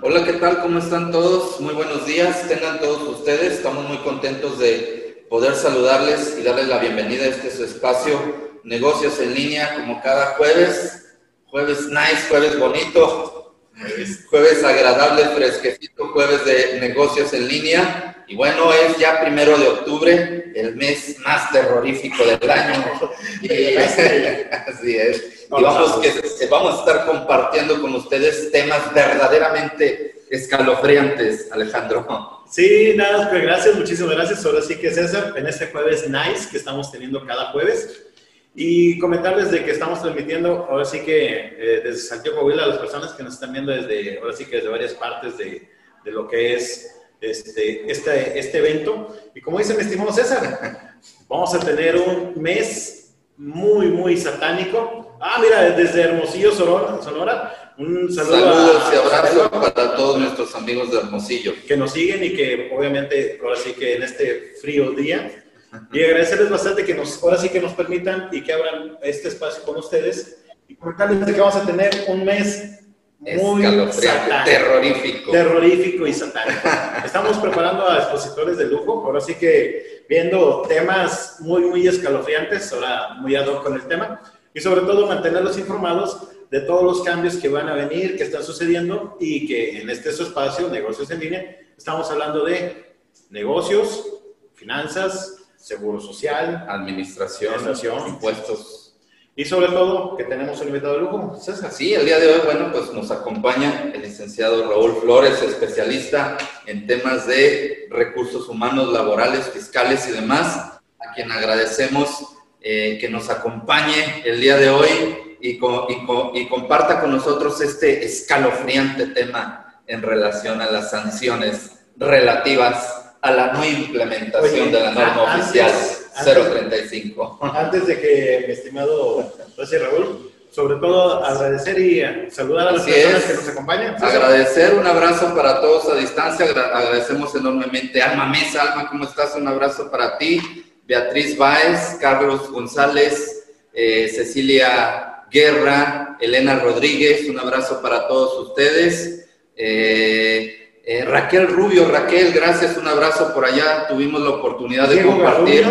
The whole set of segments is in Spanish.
Hola, ¿qué tal? ¿Cómo están todos? Muy buenos días, tengan todos ustedes. Estamos muy contentos de poder saludarles y darles la bienvenida a este su espacio, Negocios en Línea, como cada jueves. Jueves nice, jueves bonito, jueves agradable, fresquecito, jueves de negocios en línea. Y bueno, es ya primero de octubre, el mes más terrorífico del año. así es. Y vamos, que, vamos a estar compartiendo con ustedes temas verdaderamente escalofriantes, Alejandro. Sí, nada, pues gracias, muchísimas gracias. Ahora sí que César, en este jueves nice que estamos teniendo cada jueves. Y comentarles de que estamos transmitiendo, ahora sí que eh, desde Santiago Coahuila, a las personas que nos están viendo desde, ahora sí que desde varias partes de, de lo que es este, este, este evento. Y como dice mi estimado César, vamos a tener un mes muy, muy satánico. Ah, mira, desde Hermosillo, Sonora, Sonora un saludo Saludos y abrazos para todos nuestros amigos de Hermosillo. Que nos siguen y que obviamente, ahora sí que en este frío día, y agradecerles bastante que nos, ahora sí que nos permitan y que abran este espacio con ustedes y comentarles que vamos a tener un mes muy terrorífico. Terrorífico y satánico. Estamos preparando a expositores de lujo, ahora sí que viendo temas muy, muy escalofriantes, ahora muy ad hoc con el tema, y sobre todo mantenerlos informados de todos los cambios que van a venir, que están sucediendo y que en este espacio, negocios en línea, estamos hablando de negocios, finanzas, seguro social, administración, administración impuestos y sobre todo, que tenemos un invitado de lujo, César. Sí, el día de hoy, bueno, pues nos acompaña el licenciado Raúl Flores, especialista en temas de recursos humanos, laborales, fiscales y demás, a quien agradecemos eh, que nos acompañe el día de hoy y, y comparta con nosotros este escalofriante tema en relación a las sanciones relativas a la no implementación de la norma oficial 035. Antes de que, mi estimado José Raúl, sobre todo agradecer y saludar a las personas que nos acompañan. Agradecer, un abrazo para todos a distancia, agradecemos enormemente. Alma Mesa, Alma, ¿cómo estás? Un abrazo para ti. Beatriz Báez, Carlos González, eh, Cecilia Guerra, Elena Rodríguez, un abrazo para todos ustedes. Eh, eh, Raquel Rubio, Raquel, gracias, un abrazo por allá. Tuvimos la oportunidad de compartir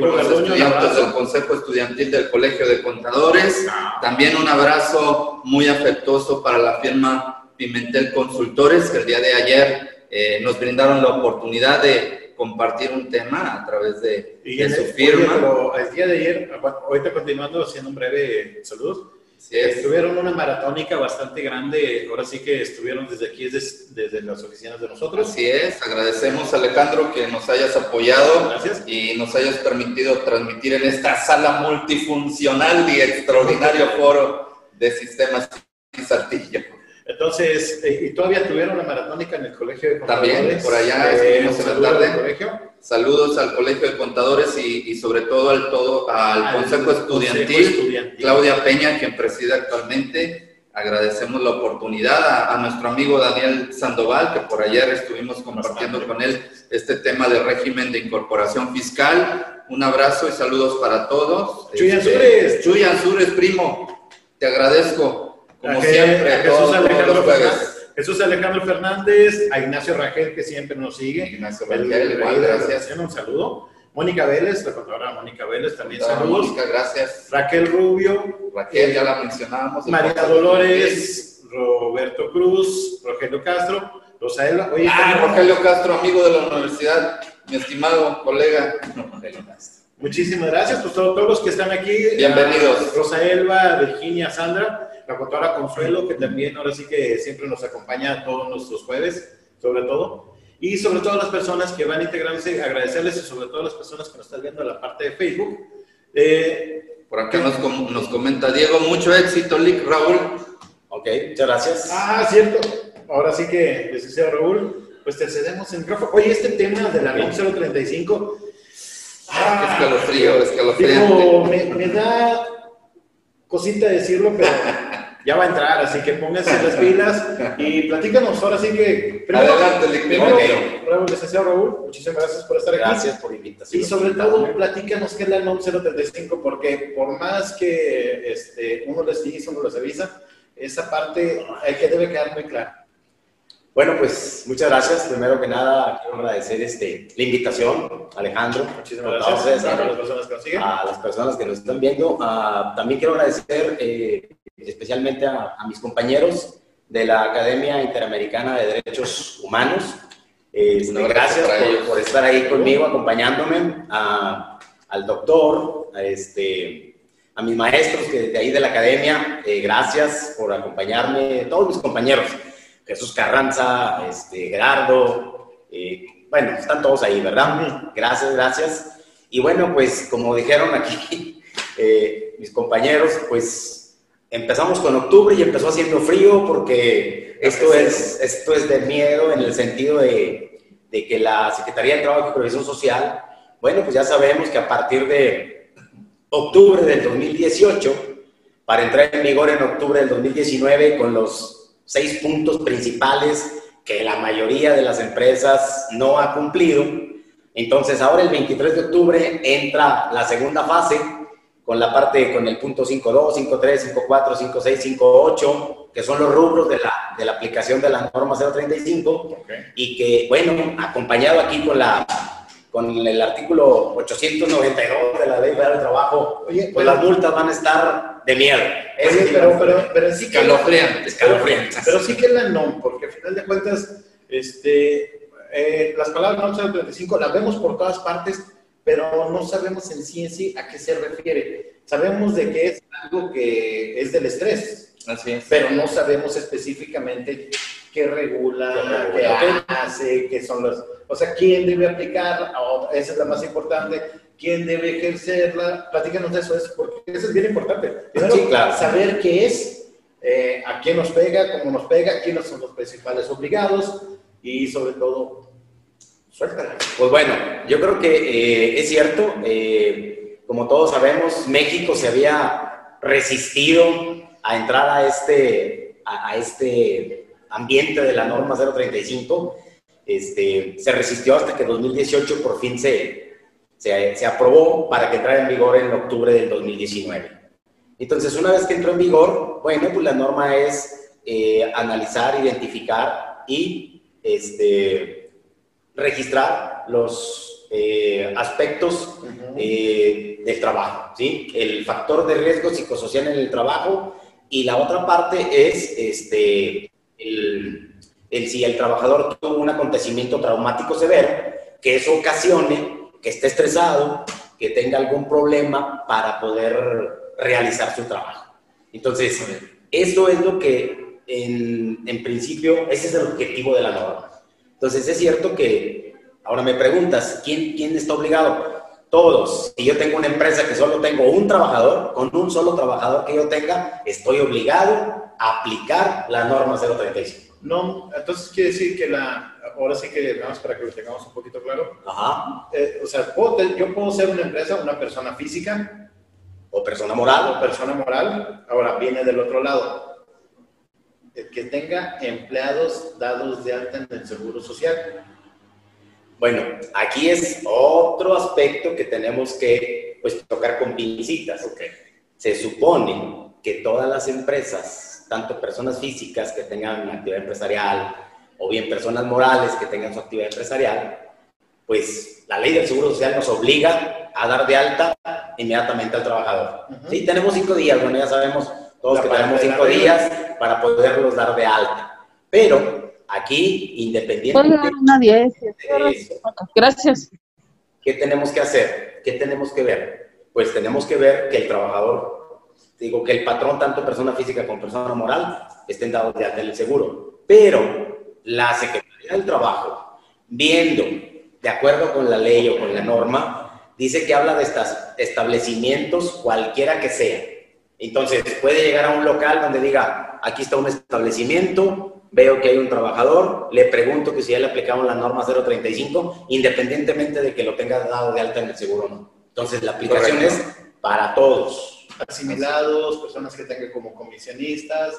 con los estudiantes del Consejo Estudiantil del Colegio de Contadores. Ah. También un abrazo muy afectuoso para la firma Pimentel Consultores, que el día de ayer eh, nos brindaron la oportunidad de compartir un tema a través de, su firma. el día de ayer, ahorita continuando haciendo un breve saludo estuvieron una maratónica bastante grande, ahora sí que estuvieron desde aquí, desde, las oficinas de nosotros. Así es, agradecemos Alejandro que nos hayas apoyado y nos hayas permitido transmitir en esta sala multifuncional y extraordinario foro de sistemas y Saltillo. Entonces, eh, y todavía tuvieron una maratónica en el Colegio de Contadores. También, por allá eh, estuvimos en la tarde. Colegio. Saludos al Colegio de Contadores y, y sobre todo al, todo, al, Consejo, Estudiantil, Claudia Peña, quien preside actualmente. Agradecemos la oportunidad a, nuestro amigo Daniel Sandoval, que por ayer estuvimos compartiendo con él este tema de régimen de incorporación fiscal. Un abrazo y saludos para todos. Chuy Ansures. Chuy Ansures, primo. Te agradezco. Como siempre, Jesús, Alejandro Fernández, Jesús Alejandro Fernández, a Ignacio Rangel, que siempre nos sigue. Ignacio igual, gracias. Un saludo. Mónica Vélez, la contadora Mónica Vélez, también saludos. Mónica, gracias. Raquel Rubio. Raquel, ya la mencionábamos. María Dolores, Roberto Cruz, Rogelio Castro, Rosaela. Oye, ah, Rogelio Castro, amigo de la universidad, mi estimado colega. Rogelio Castro. Muchísimas gracias, pues todos, todos los que están aquí. Bienvenidos. Rosaelva, Virginia, Sandra la contadora Consuelo, que también ahora sí que siempre nos acompaña todos nuestros jueves, sobre todo. Y sobre todo las personas que van a integrarse, agradecerles y sobre todo las personas que nos están viendo en la parte de Facebook. Eh, Por acá nos, nos, comenta Diego, mucho éxito, Lick Raúl. Ok, muchas gracias. Ah, cierto. Ahora sí que, licenciado Raúl, pues te cedemos el micrófono. Oye, este tema de la NOM 035. Ah, escalofrío, escalofrío. Me, me da cosita decirlo, pero ya va a entrar, así que pónganse las pilas y platícanos ahora sí que... Adelante, primero, Raúl, licenciado Raúl, muchísimas gracias por estar aquí. Gracias por invitación. Y sobre todo, platícanos qué es la NOM 035, porque por más que este, uno les dice, uno les avisa, esa parte hay que debe quedar muy clara. Bueno, pues muchas gracias. Primero que nada, quiero agradecer este, la invitación, Alejandro. Muchísimas gracias a las personas que nos siguen. A las personas que nos están viendo. también quiero agradecer eh, especialmente a, mis compañeros de la Academia Interamericana de Derechos Humanos. Este, gracias por, estar ahí conmigo, acompañándome, al doctor, a, este, a mis maestros que de ahí de la academia, eh, gracias por acompañarme, todos mis compañeros. Jesús Carranza, este, Gerardo, eh, bueno, están todos ahí, ¿verdad? Gracias, gracias. Y bueno, pues como dijeron aquí eh, mis compañeros, pues empezamos con octubre y empezó haciendo frío porque esto es, esto es de miedo en el sentido de, de que la Secretaría de Trabajo y Previsión Social, bueno, pues ya sabemos que a partir de octubre del 2018, para entrar en vigor en octubre del 2019 con los seis puntos principales que la mayoría de las empresas no ha cumplido. Entonces, ahora el 23 de octubre entra la segunda fase con la parte, con el punto 5.2, 5.3, 5.4, 5.6, 5.8, que son los rubros de la, de la aplicación de la norma 035, y que, bueno, acompañado aquí con la con el artículo 892 de la Ley Federal del Trabajo, Oye, pues las multas van a estar de miedo. pero, pero, pero, sí que escalofriantes, Pero, sí que la NOM, porque al final de cuentas, este, eh, las palabras NOM 035 las vemos por todas partes, pero no sabemos en sí en sí a qué se refiere. Sabemos de que es algo que es del estrés, Así es. pero no sabemos específicamente qué regula, qué hace, qué son los... O sea, quién debe aplicarla, esa es la más importante, quién debe ejercerla. Platícanos de eso, porque eso es bien importante. Primero, saber qué es, eh, a quién nos pega, cómo nos pega, quiénes son los principales obligados y sobre todo, suéltala. Pues bueno, yo creo que eh, es cierto, eh, como todos sabemos, México se había resistido a entrar a este, a este ambiente de la norma 035, este, se resistió hasta que 2018 por fin se, se, aprobó para que entrara en vigor en octubre del 2019. Entonces, una vez que entró en vigor, bueno, pues la norma es eh, analizar, identificar y este, registrar los eh, aspectos eh, del trabajo, ¿sí? El factor de riesgo psicosocial en el trabajo y la otra parte es este, el, si el trabajador tuvo un acontecimiento traumático severo, que eso ocasione que esté estresado, que tenga algún problema para poder realizar su trabajo. Entonces, eso es lo que en, en principio, ese es el objetivo de la norma. Entonces, es cierto que, ahora me preguntas, ¿quién, quién está obligado? Todos. Si yo tengo una empresa que solo tengo un trabajador, con un solo trabajador que yo tenga, estoy obligado aplicar la norma 035. No, entonces quiere decir que la, ahora sí que vamos para que lo tengamos un poquito claro. Ajá. Eh, o sea, yo puedo ser una empresa, una persona física. O persona moral. O persona moral. Ahora viene del otro lado. El que tenga empleados dados de alta en el Seguro Social. Bueno, aquí es otro aspecto que tenemos que pues, tocar con pincitas. Okay. Se supone que todas las empresas tanto personas físicas que tengan una actividad empresarial o bien personas morales que tengan su actividad empresarial, pues la ley del Seguro Social nos obliga a dar de alta inmediatamente al trabajador. Sí, tenemos cinco días, bueno, ya sabemos todos que tenemos cinco días para poderlos dar de alta. Pero aquí, independientemente... nadie Gracias. ¿Qué tenemos que hacer? ¿Qué tenemos que ver? Pues tenemos que ver que el trabajador digo que el patrón, tanto persona física como persona moral, estén dados de alta el seguro. Pero la Secretaría del Trabajo, viendo, de acuerdo con la ley o con la norma, dice que habla de estos establecimientos cualquiera que sea. Entonces, puede llegar a un local donde diga, aquí está un establecimiento, veo que hay un trabajador, le pregunto que si ya le aplicamos la norma 035, independientemente de que lo tenga dado de alta en el seguro o no. Entonces, la aplicación es para todos asimilados, personas que tengan como comisionistas.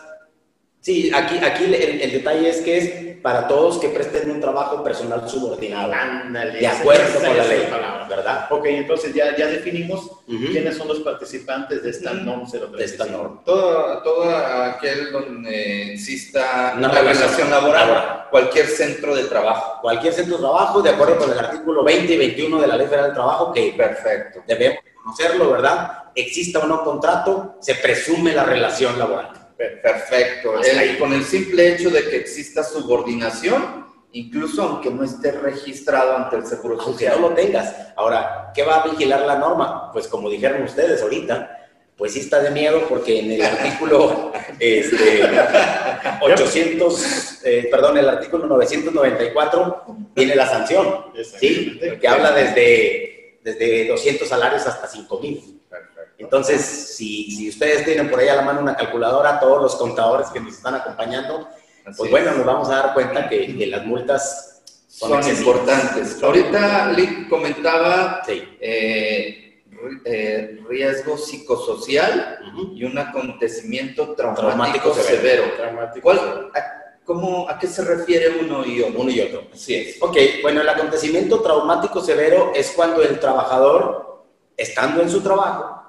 Sí, aquí, aquí el, detalle es que es para todos que presten un trabajo personal subordinado. de acuerdo con la ley. ¿verdad? Ok, entonces ya, ya definimos quiénes son los participantes de esta NOM 035. De esta NOM. Todo, todo aquel donde exista una, relación laboral, cualquier centro de trabajo. Cualquier centro de trabajo, de acuerdo con el artículo 20 y 21 de la Ley Federal del Trabajo, que perfecto. debemos conocerlo, ¿verdad? Exista o no contrato, se presume la relación laboral. Perfecto. El, con el simple hecho de que exista subordinación, incluso aunque no esté registrado ante el Seguro Social. Aunque no lo tengas. Ahora, ¿qué va a vigilar la norma? Pues como dijeron ustedes ahorita, pues sí está de miedo porque en el artículo este, 800, eh, perdón, el artículo 994 tiene la sanción, ¿sí? Que habla desde, desde 200 salarios hasta 5 mil. Entonces, si, si, ustedes tienen por ahí a la mano una calculadora, todos los contadores que nos están acompañando, pues bueno, nos vamos a dar cuenta que, las multas son, importantes. Ahorita Lick comentaba eh, eh, riesgo psicosocial y un acontecimiento traumático, severo. a, qué se refiere uno y otro? Uno y otro. Así es. Ok, bueno, el acontecimiento traumático severo es cuando el trabajador, estando en su trabajo,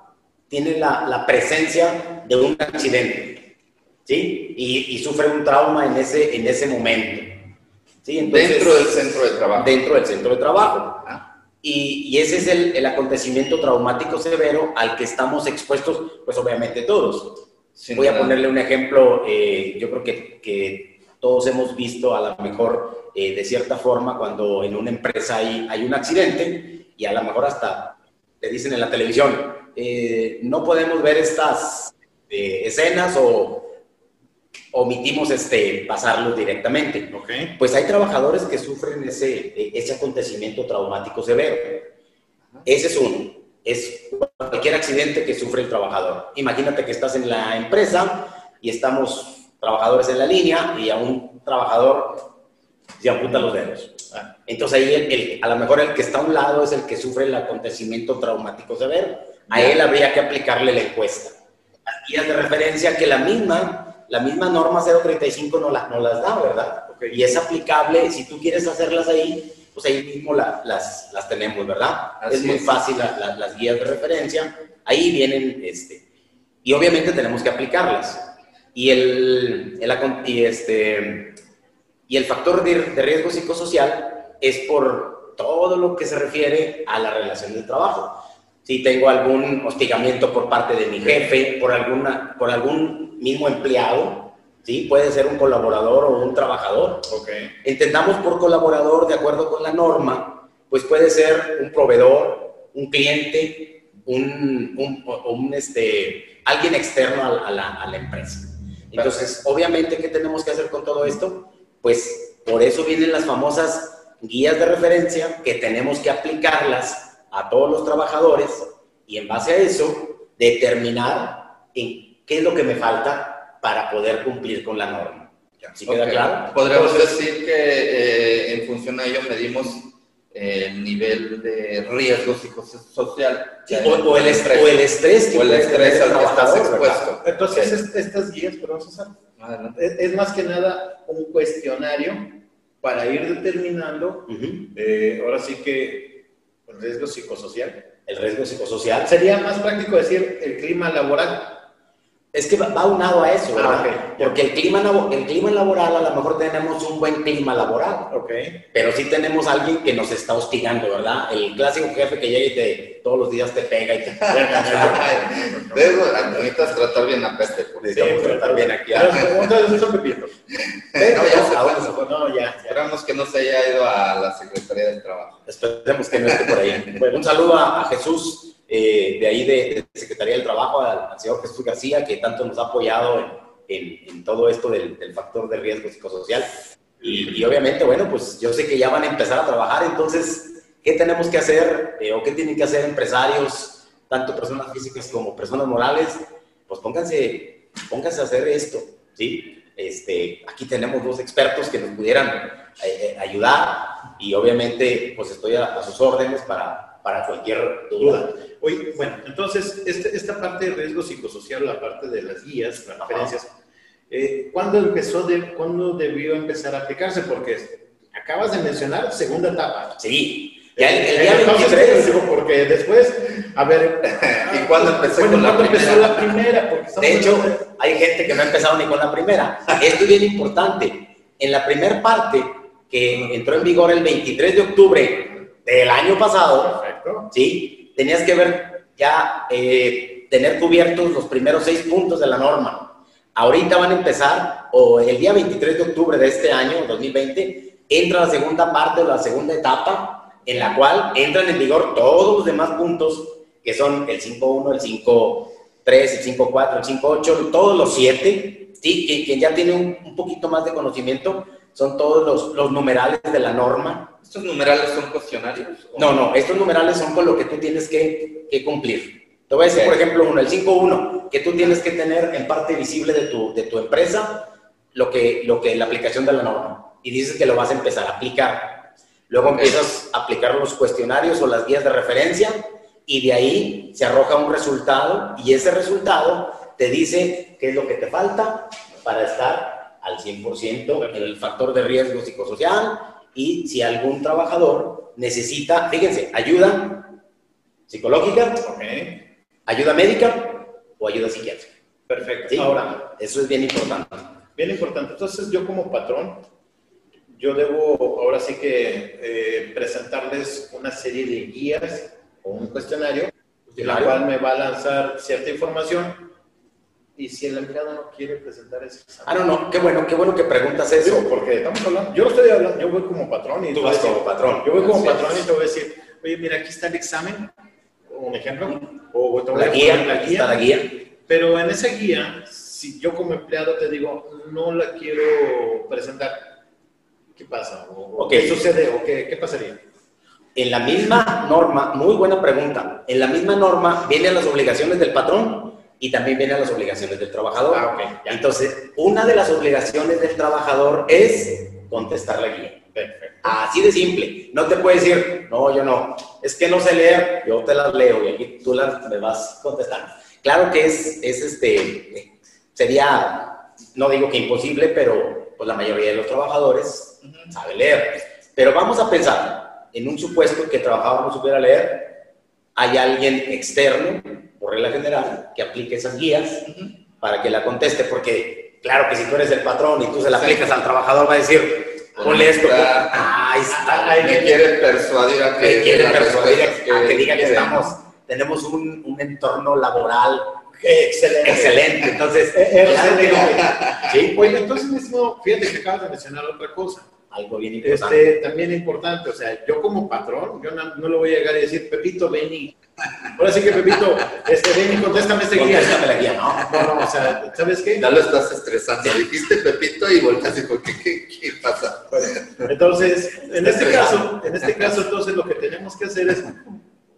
tiene la, la presencia de un accidente, ¿sí? Y, y, sufre un trauma en ese, en ese momento. ¿sí? dentro del centro de trabajo. Dentro del centro de trabajo. Y, y, ese es el, el, acontecimiento traumático severo al que estamos expuestos, pues obviamente todos. Voy a ponerle un ejemplo, eh, yo creo que, que, todos hemos visto a lo mejor eh, de cierta forma cuando en una empresa hay, hay un accidente y a lo mejor hasta te dicen en la televisión, eh, no podemos ver estas eh, escenas o omitimos este, pasarlos directamente. Pues hay trabajadores que sufren ese, ese acontecimiento traumático severo. Ese es uno. Es cualquier accidente que sufre el trabajador. Imagínate que estás en la empresa y estamos trabajadores en la línea y a un trabajador se amputa los dedos. Ah. Entonces ahí a lo mejor el que está a un lado es el que sufre el acontecimiento traumático severo a él habría que aplicarle la encuesta. Las guías de referencia que la misma, la misma norma 035 no, la, no las da, ¿verdad? Y es aplicable, si tú quieres hacerlas ahí, pues ahí mismo las, las tenemos, ¿verdad? es muy fácil las guías de referencia, ahí vienen, este, y obviamente tenemos que aplicarlas. Y el, el y este, y el factor de, de riesgo psicosocial es por todo lo que se refiere a la relación del trabajo si tengo algún hostigamiento por parte de mi jefe, por, alguna, por algún mismo empleado, ¿sí? puede ser un colaborador o un trabajador. Okay. Entendamos por colaborador, de acuerdo con la norma, pues puede ser un proveedor, un cliente, un, un, este, alguien externo a, la, a la empresa. Entonces, obviamente, ¿qué tenemos que hacer con todo esto? Pues por eso vienen las famosas guías de referencia que tenemos que aplicarlas a todos los trabajadores y en base a eso determinar en qué es lo que me falta para poder cumplir con la norma. ¿Sí queda claro? Podríamos decir que eh, en función a ello medimos el nivel de riesgo psicosocial. o, el estrés. O el estrés, o el estrés al que estás expuesto. Entonces, estas guías, César, es, es, más que nada un cuestionario para ir determinando, eh, ahora sí que ¿El riesgo psicosocial? El riesgo psicosocial. Sería más práctico decir el clima laboral. Es que va, unado a eso, ¿verdad? Ah, Porque el clima, el clima laboral, a lo mejor tenemos un buen clima laboral. Okay. Pero sí tenemos alguien que nos está hostigando, ¿verdad? El clásico jefe que llega y te, todos los días te pega y te Debo, necesitas tratar bien a peste. Necesitamos tratar bien aquí. No, no, ya, ya. Esperamos que no se haya ido a la Secretaría del Trabajo. Esperemos que no esté por ahí. un saludo a Jesús eh, de ahí de, Secretaría del Trabajo, al, señor Jesús García, que tanto nos ha apoyado en, en, todo esto del, del, factor de riesgo psicosocial. Y, y, obviamente, bueno, pues yo sé que ya van a empezar a trabajar, entonces, ¿qué tenemos que hacer eh, o qué tienen que hacer empresarios, tanto personas físicas como personas morales? Pues pónganse, pónganse a hacer esto, ¿sí? Este, aquí tenemos dos expertos que nos pudieran eh, ayudar y obviamente pues estoy a, a sus órdenes para, para cualquier duda. Oye, bueno, entonces, este, esta parte de riesgo psicosocial, la parte de las guías, las referencias, eh, ¿cuándo empezó, de, ¿cuándo debió empezar a aplicarse? Porque acabas de mencionar segunda etapa. Sí, Ya el, día 23. Digo, porque después, a ver. ¿Y cuándo empezó con la primera? empezó la primera? de hecho, hay gente que no ha empezado ni con la primera. Esto es bien importante. En la primera parte, que entró en vigor el 23 de octubre del año pasado, ¿sí? tenías que ver ya, eh, tener cubiertos los primeros seis puntos de la norma. Ahorita van a empezar, o el día 23 de octubre de este año, 2020, entra la segunda parte o la segunda etapa, en la cual entran en vigor todos los demás puntos, que son el 5.1, el 5.3, el 5.4, el 5.8, todos los siete, ¿sí? quien ya tiene un, un poquito más de conocimiento, son todos los, los numerales de la norma. ¿Estos numerales son cuestionarios? No, no, estos numerales son con lo que tú tienes que, que cumplir. Te voy a decir, por ejemplo, uno, el 5.1, que tú tienes que tener en parte visible de tu, de tu empresa lo que, lo que la aplicación de la norma. Y dices que lo vas a empezar a aplicar. Luego empiezas a aplicar los cuestionarios o las guías de referencia y de ahí se arroja un resultado y ese resultado te dice qué es lo que te falta para estar al 100% el factor de riesgo psicosocial y si algún trabajador necesita, fíjense, ayuda psicológica, ayuda médica o ayuda psiquiátrica. Perfecto. Ahora, eso es bien importante. Bien importante. Entonces, yo como patrón, yo debo ahora sí que eh, presentarles una serie de guías o un cuestionario, en la cual me va a lanzar cierta información y si el empleado no quiere presentar ese examen. Ah, no, no, qué bueno, qué bueno que preguntas eso. porque estamos hablando, yo lo estoy hablando, yo voy como patrón y tú vas como patrón. Yo voy como patrón y te voy a decir, oye, mira, aquí está el examen, un ejemplo, o te voy la, guía, la guía, está la guía. Pero en esa guía, si yo como empleado te digo, no la quiero presentar, ¿qué pasa? ¿O, qué sucede? ¿O qué, qué pasaría? En la misma norma, muy buena pregunta, en la misma norma vienen las obligaciones del patrón y también vienen las obligaciones del trabajador. Ah, Entonces, una de las obligaciones del trabajador es contestar la guía. Así de simple. No te puede decir, no, yo no. Es que no sé leer, yo te las leo y aquí tú las me vas contestando. Claro que es, es este, sería, no digo que imposible, pero pues la mayoría de los trabajadores sabe leer. Pero vamos a pensar en un supuesto que el trabajador no supiera leer, hay alguien externo regla general, que aplique esas guías para que la conteste, porque claro que si tú eres el patrón y tú se la aplicas al trabajador, va a decir, ponle esto. Ahí está. Ahí me quiere persuadir a que, quiere persuadir a que, diga que, estamos, tenemos un, un entorno laboral Excelente. Excelente. Entonces, eh, eh, ¿Sí? Oye, entonces mismo, fíjate que acabas de mencionar otra cosa algo bien importante. Este, también importante, o sea, yo como patrón, yo no, no le voy a llegar y decir, Pepito, ven y... Ahora sí que, Pepito, este, ven y contéstame este guía. Contéstame la guía, ¿no? No, no, o sea, ¿sabes qué? Ya lo estás estresando. Dijiste Pepito y volteas y ¿qué, qué, qué pasa? entonces, en este caso, en este caso, entonces lo que tenemos que hacer es,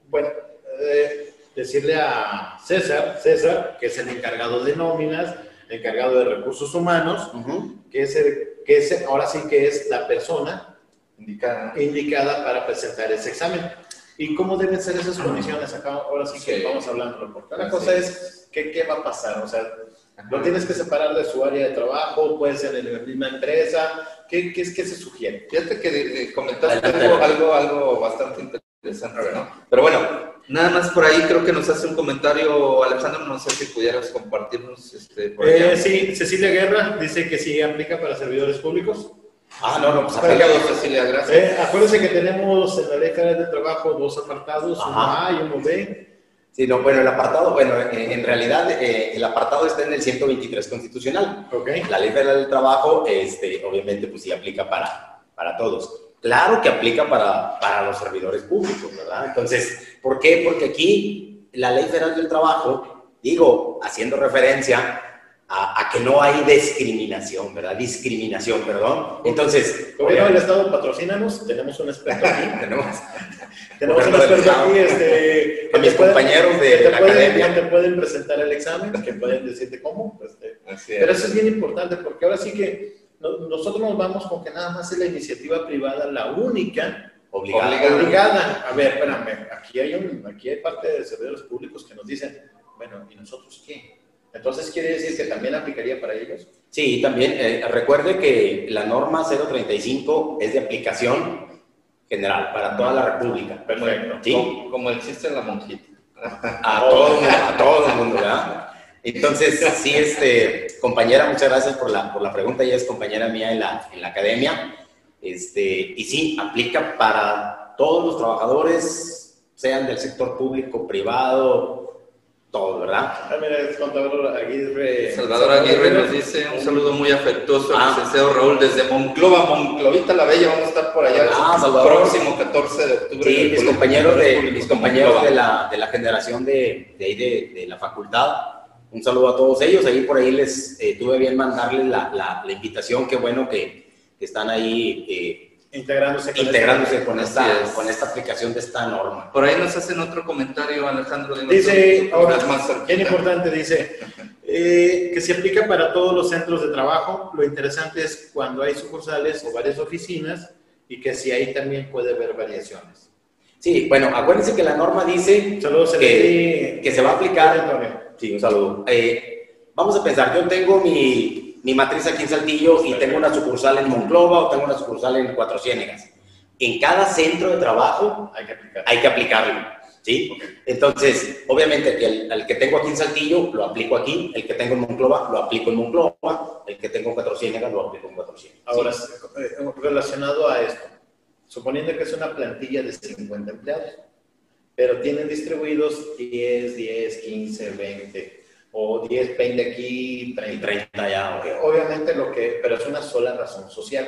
bueno, eh, decirle a César, César, que es el encargado de nóminas, encargado de recursos humanos, que es el que es, ahora sí que es la persona indicada. indicada para presentar ese examen. ¿Y cómo deben ser esas condiciones? Acá, ahora sí que vamos hablando. Porque la cosa es, ¿qué, ¿qué va a pasar? O sea, lo tienes que separar de su área de trabajo, puede ser en la misma empresa. ¿Qué, qué, qué se sugiere? Fíjate que comentaste algo, algo, algo bastante interesante, ¿no? Pero bueno, Nada más por ahí creo que nos hace un comentario Alejandro, no sé si pudieras compartirnos este, eh, sí, Cecilia Guerra dice que sí aplica para servidores públicos. Ah, no, no, pues aplica, Cecilia, gracias. Eh, acuérdense que tenemos en la ley de trabajo dos apartados, uno A y uno B. Sí, no, bueno, el apartado, bueno, en, realidad eh, el apartado está en el 123 constitucional. Okay. La ley federal del trabajo, este, obviamente, pues sí aplica para, para todos. Claro que aplica para, para los servidores públicos, ¿verdad? Entonces, ¿por qué? Porque aquí la Ley Federal del Trabajo, digo, haciendo referencia a, que no hay discriminación, ¿verdad? Discriminación, perdón. Entonces... Gobierno del Estado, patrocínanos, tenemos un experto aquí. tenemos, tenemos un experto aquí, este... A mis compañeros de la pueden, academia. Que te pueden presentar el examen, que pueden decirte cómo. Este, pero eso es bien importante, porque ahora sí que nosotros nos vamos con que nada más es la iniciativa privada la única obligada. obligada. A ver, espérame, aquí hay, un, aquí hay parte de servidores públicos que nos dicen, bueno, ¿y nosotros qué? Entonces, ¿quiere decir que también aplicaría para ellos? Sí, también. Eh, recuerde que la norma 035 es de aplicación general, para toda la República. Perfecto. ¿Sí? Como, como el chiste de la monjita. A todo, a todo el mundo, ¿verdad? Entonces, sí, este, compañera, muchas gracias por la, por la pregunta. Ella es compañera mía en la, en la academia. Este, y sí, aplica para todos los trabajadores, sean del sector público, privado, todo, ¿verdad? Ah, mira, es contador Aguirre. Salvador Aguirre nos dice un saludo muy afectuoso al Ah. licenciado Raúl desde Monclova, Monclovita la Bella. Vamos a estar por allá Ah, el Salvador. próximo 14 de octubre. Sí, mis compañeros, de, mis compañeros de, la, de la generación de, de ahí de, de la facultad, un saludo a todos ellos. Ahí por ahí les eh, tuve bien mandarles la, la, la invitación. Qué bueno que, que están ahí eh, Integrándose con integrándose con Así esta, es. con esta aplicación de esta norma. Por ahí nos hacen otro comentario, Alejandro. dinos Dice, ahora, más bien importante, dice, eh, que se aplica para todos los centros de trabajo. Lo interesante es cuando hay sucursales o varias oficinas y que si ahí también puede haber variaciones. Sí, bueno, acuérdense que la norma dice Saludos, que, que se va a aplicar. Antonio. Sí, un saludo. Eh, vamos a pensar, yo tengo mi, mi matriz aquí en Saltillo y tengo una sucursal en Monclova o tengo una sucursal en Cuatro Ciénegas. En cada centro de trabajo Hay que aplicar. hay que aplicarlo, ¿sí? Entonces, obviamente, el, el que tengo aquí en Saltillo lo aplico aquí, el que tengo en Monclova lo aplico en Monclova, el que tengo en Cuatro Ciénegas lo aplico en Cuatro Ciénegas. Ahora, ¿sí? eh, relacionado a esto, suponiendo que es una plantilla de 50 empleados, pero tienen distribuidos 10, 10, 15, 20, o 10, 20 aquí, Y 30. 30 ya, ok. Obviamente lo que, pero es una sola razón social.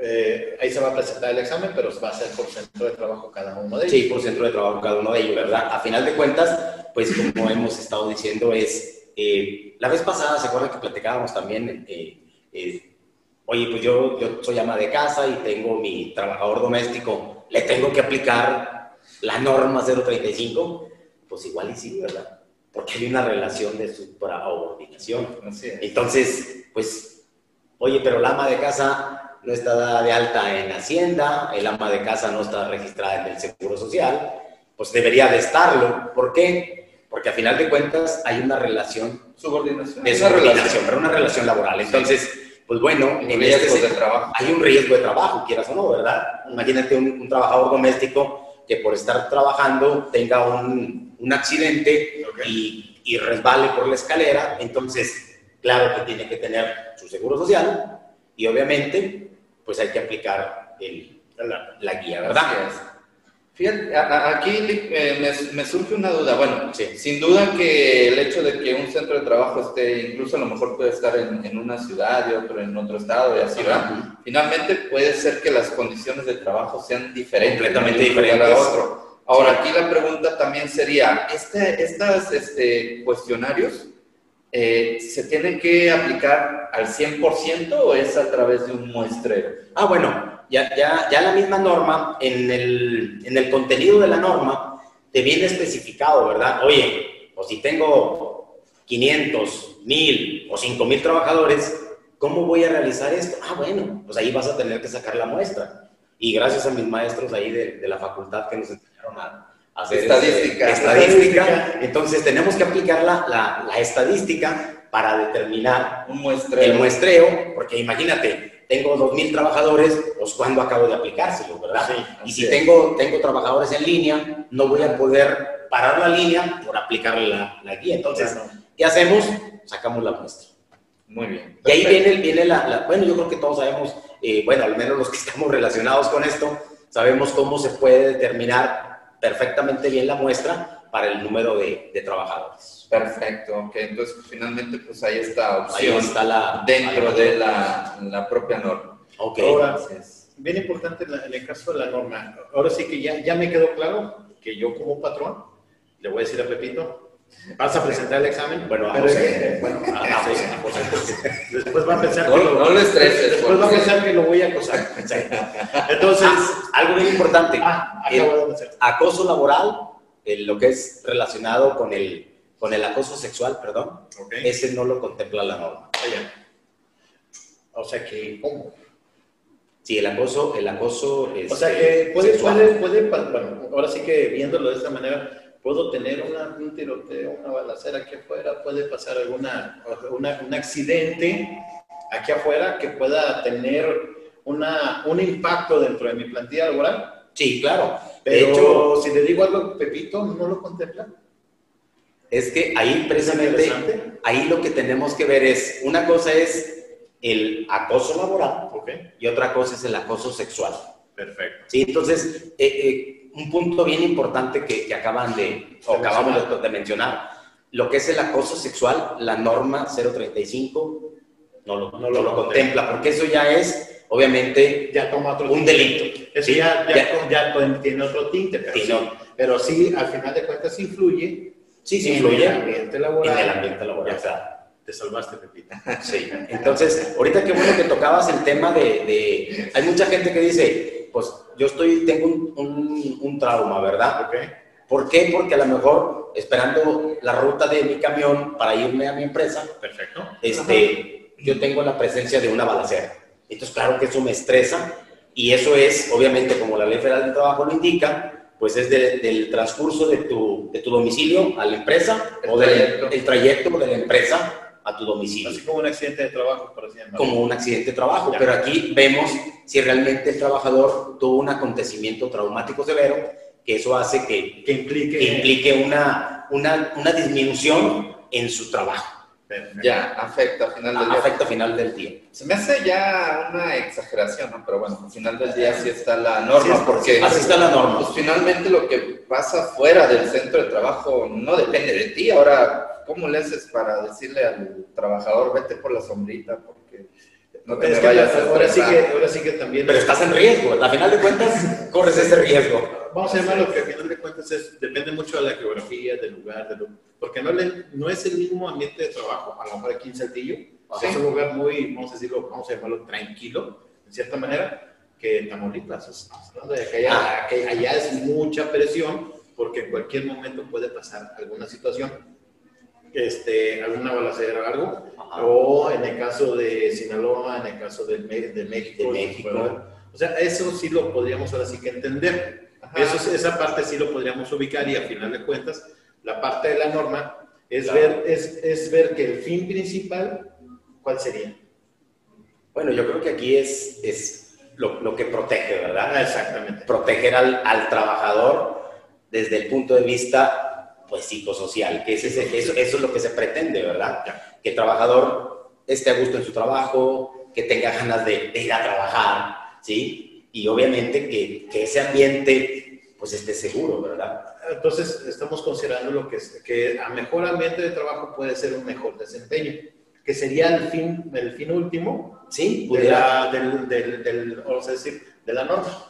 Eh, ahí se va a presentar el examen, pero va a ser por centro de trabajo cada uno de ellos. Sí, por centro de trabajo cada uno de ellos, ¿verdad? A final de cuentas, pues como hemos estado diciendo, es, eh, la vez pasada, ¿se acuerdan que platicábamos también? eh, eh, oye, pues yo, yo soy ama de casa y tengo mi trabajador doméstico, ¿le tengo que aplicar la norma 035? Pues igual y sí, ¿verdad? Porque hay una relación de supraordinación. Entonces, pues, oye, pero la ama de casa no está dada de alta en Hacienda, el ama de casa no está registrada en el Seguro Social, pues debería de estarlo. ¿Por qué? Porque a final de cuentas hay una relación Subordinación. de Una subordinación, pero una relación laboral. Entonces, pues bueno, en este de trabajo. hay un riesgo de trabajo, quieras o no, ¿verdad? Imagínate un, un trabajador doméstico que por estar trabajando tenga un, un accidente Ok. y, y resbale por la escalera, entonces, claro que tiene que tener su seguro social y obviamente, pues hay que aplicar el- La- la guía, ¿verdad? Fíjate, aquí eh, me, me surge una duda. Bueno, Sí. sin duda que el hecho de que un centro de trabajo esté, incluso a lo mejor puede estar en, en una ciudad y otro en otro estado y así, ¿verdad? Finalmente puede ser que las condiciones de trabajo sean diferentes. Completamente diferentes. a otro. Ahora, aquí la pregunta también sería, este, estas este, cuestionarios eh, ¿se tienen que aplicar al 100% o es a través de un muestreo? Ah, bueno, ya, ya, ya la misma norma, en el, en el contenido de la norma, te viene especificado, ¿verdad? Oye, o si tengo 500, 1000 o 5000 trabajadores, ¿cómo voy a realizar esto? Ah, bueno, pues ahí vas a tener que sacar la muestra. Y gracias a mis maestros ahí de, de la facultad que nos Estadística. este, estadística, entonces tenemos que aplicar la, la, la estadística para determinar Un muestreo. el muestreo, porque imagínate, tengo 2.000 trabajadores, pues cuándo acabo de aplicárselo, ¿verdad? Sí, y si es. tengo, tengo trabajadores en línea, no voy a poder parar la línea por aplicarle la, la guía. Entonces, Claro. ¿qué hacemos? Sacamos la muestra. Muy bien. Y ahí Perfecto. viene, viene la, la- bueno, yo creo que todos sabemos, eh, bueno, al menos los que estamos relacionados con esto, sabemos cómo se puede determinar perfectamente bien la muestra para el número de, de trabajadores. Perfecto, ok. Entonces, finalmente, pues Ahí opción está la... dentro de la, la propia norma. Ok. Ahora, bien importante en el caso de la norma. Ahora sí que ya, ya me quedó claro que yo como patrón le voy a decir a Pepito, vas a presentar el examen. Bueno, a pero José. eh, bueno, a- a Sí. José, a José, porque después va a pensar No, que lo, no lo estreses. después va a pensar que lo voy a acosar. Entonces, Ah, algo bien importante. ah, acoso laboral, lo que es relacionado con el, con el acoso sexual, perdón, Ok. ese no lo contempla la norma. O sea que, ¿cómo? Sí, el acoso, el acoso es, O sea que puede, puede, puede, bueno, ahora sí que viéndolo de esta manera, puedo tener una, un tiroteo, una balacera aquí afuera, puede pasar alguna, una- un accidente aquí afuera que pueda tener una, un impacto dentro de mi plantilla laboral. Sí, claro. Pero de hecho, si le digo algo, Pepito, ¿no lo contempla? Es que ahí precisamente, ahí lo que tenemos que ver es, una cosa es el acoso laboral okay. y otra cosa es el acoso sexual. Perfecto. Sí, entonces, eh, eh, un punto bien importante que, que acaban de, o acabamos de, de, mencionar, lo que es el acoso sexual, la norma 035 no lo, no, no lo, contempla, porque eso ya es, obviamente, ya toma otro un delito. Eso ¿sí? ya, ya, ya, ya, tiene otro tinte, pero Sí, sí, no. pero sí, al final de cuentas, influye Sí, sí, en influye el ambiente laboral. en el ambiente laboral. Ya está. Te salvaste, Pepito. Sí, entonces, ahorita qué bueno que tocabas el tema de, de- hay mucha gente que dice, pues yo estoy, tengo un, un- un trauma, ¿verdad? ¿Ok? ¿Por qué? Porque a lo mejor esperando la ruta de mi camión para irme a mi empresa, Perfecto. este, yo tengo la presencia de una balacera. Entonces, claro que eso me estresa y eso es, obviamente, como la ley federal del trabajo lo indica, pues es de- del transcurso de tu, de tu domicilio a la empresa El o del trayecto. el trayecto de la empresa a tu domicilio Así como un accidente de trabajo, por así llamarlo. como un accidente de trabajo, Ya. pero aquí vemos si realmente el trabajador tuvo un acontecimiento traumático severo, que eso hace que, Que implique. que implique una, una, una disminución en su trabajo, Perfecto. Ya, afecta al final del día. afecta al final del día. Se me hace ya una exageración, ¿no? Pero bueno, al final del día sí está la norma, Sí, porque Así está la norma. pues, finalmente lo que pasa fuera del centro de trabajo no depende de ti. Ahora, ¿cómo le haces para decirle al trabajador, vete por la sombrita? Porque no te Es me que vayas a ahora, sí que, estresar"? ahora sí que también. Pero estás en riesgo, al final de cuentas corres ese riesgo. Vamos a llamarlo que al final de cuentas es, depende mucho de la geografía, del lugar, de lo- porque no, le- no es el mismo ambiente de trabajo, a lo mejor aquí en Saltillo, o sea, Sí. es un lugar muy, vamos a decirlo, vamos a llamarlo tranquilo, de cierta manera, que en Tamaulipas, es- ¿no? de que allá, que allá es mucha presión, porque en cualquier momento puede pasar alguna situación, este, alguna balacera o algo, Ajá. o en el caso de Sinaloa, en el caso de, de México, De México. ¿verdad? O sea, eso sí lo podríamos ahora sí que entender. Ajá. Eso, es- esa parte sí lo podríamos ubicar y a final de cuentas, la parte de la norma es, Claro. ver, es, es ver que el fin principal, ¿cuál sería? Bueno, yo creo que aquí es, es lo, lo que protege, ¿verdad? Exactamente. proteger al, al trabajador desde el punto de vista pues psicosocial, que es ese- eso, eso es lo que se pretende, ¿verdad? Que el trabajador esté a gusto en su trabajo, que tenga ganas de, de ir a trabajar, ¿sí? Y obviamente que, que ese ambiente pues esté seguro, ¿verdad? Entonces, estamos considerando lo que, es, que a mejor ambiente de trabajo puede ser un mejor desempeño, que sería el fin, el fin último Sí, de la, del, del, del- vamos a decir, de la norma.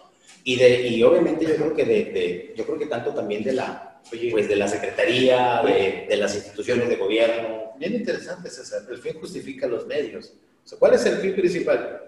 Y, de, y obviamente yo creo que de, de- yo creo que tanto también de la, Oye, pues de la Secretaría, de, de las instituciones de gobierno, Bien interesante, César. El fin justifica los medios. O sea, ¿Cuál es el fin principal?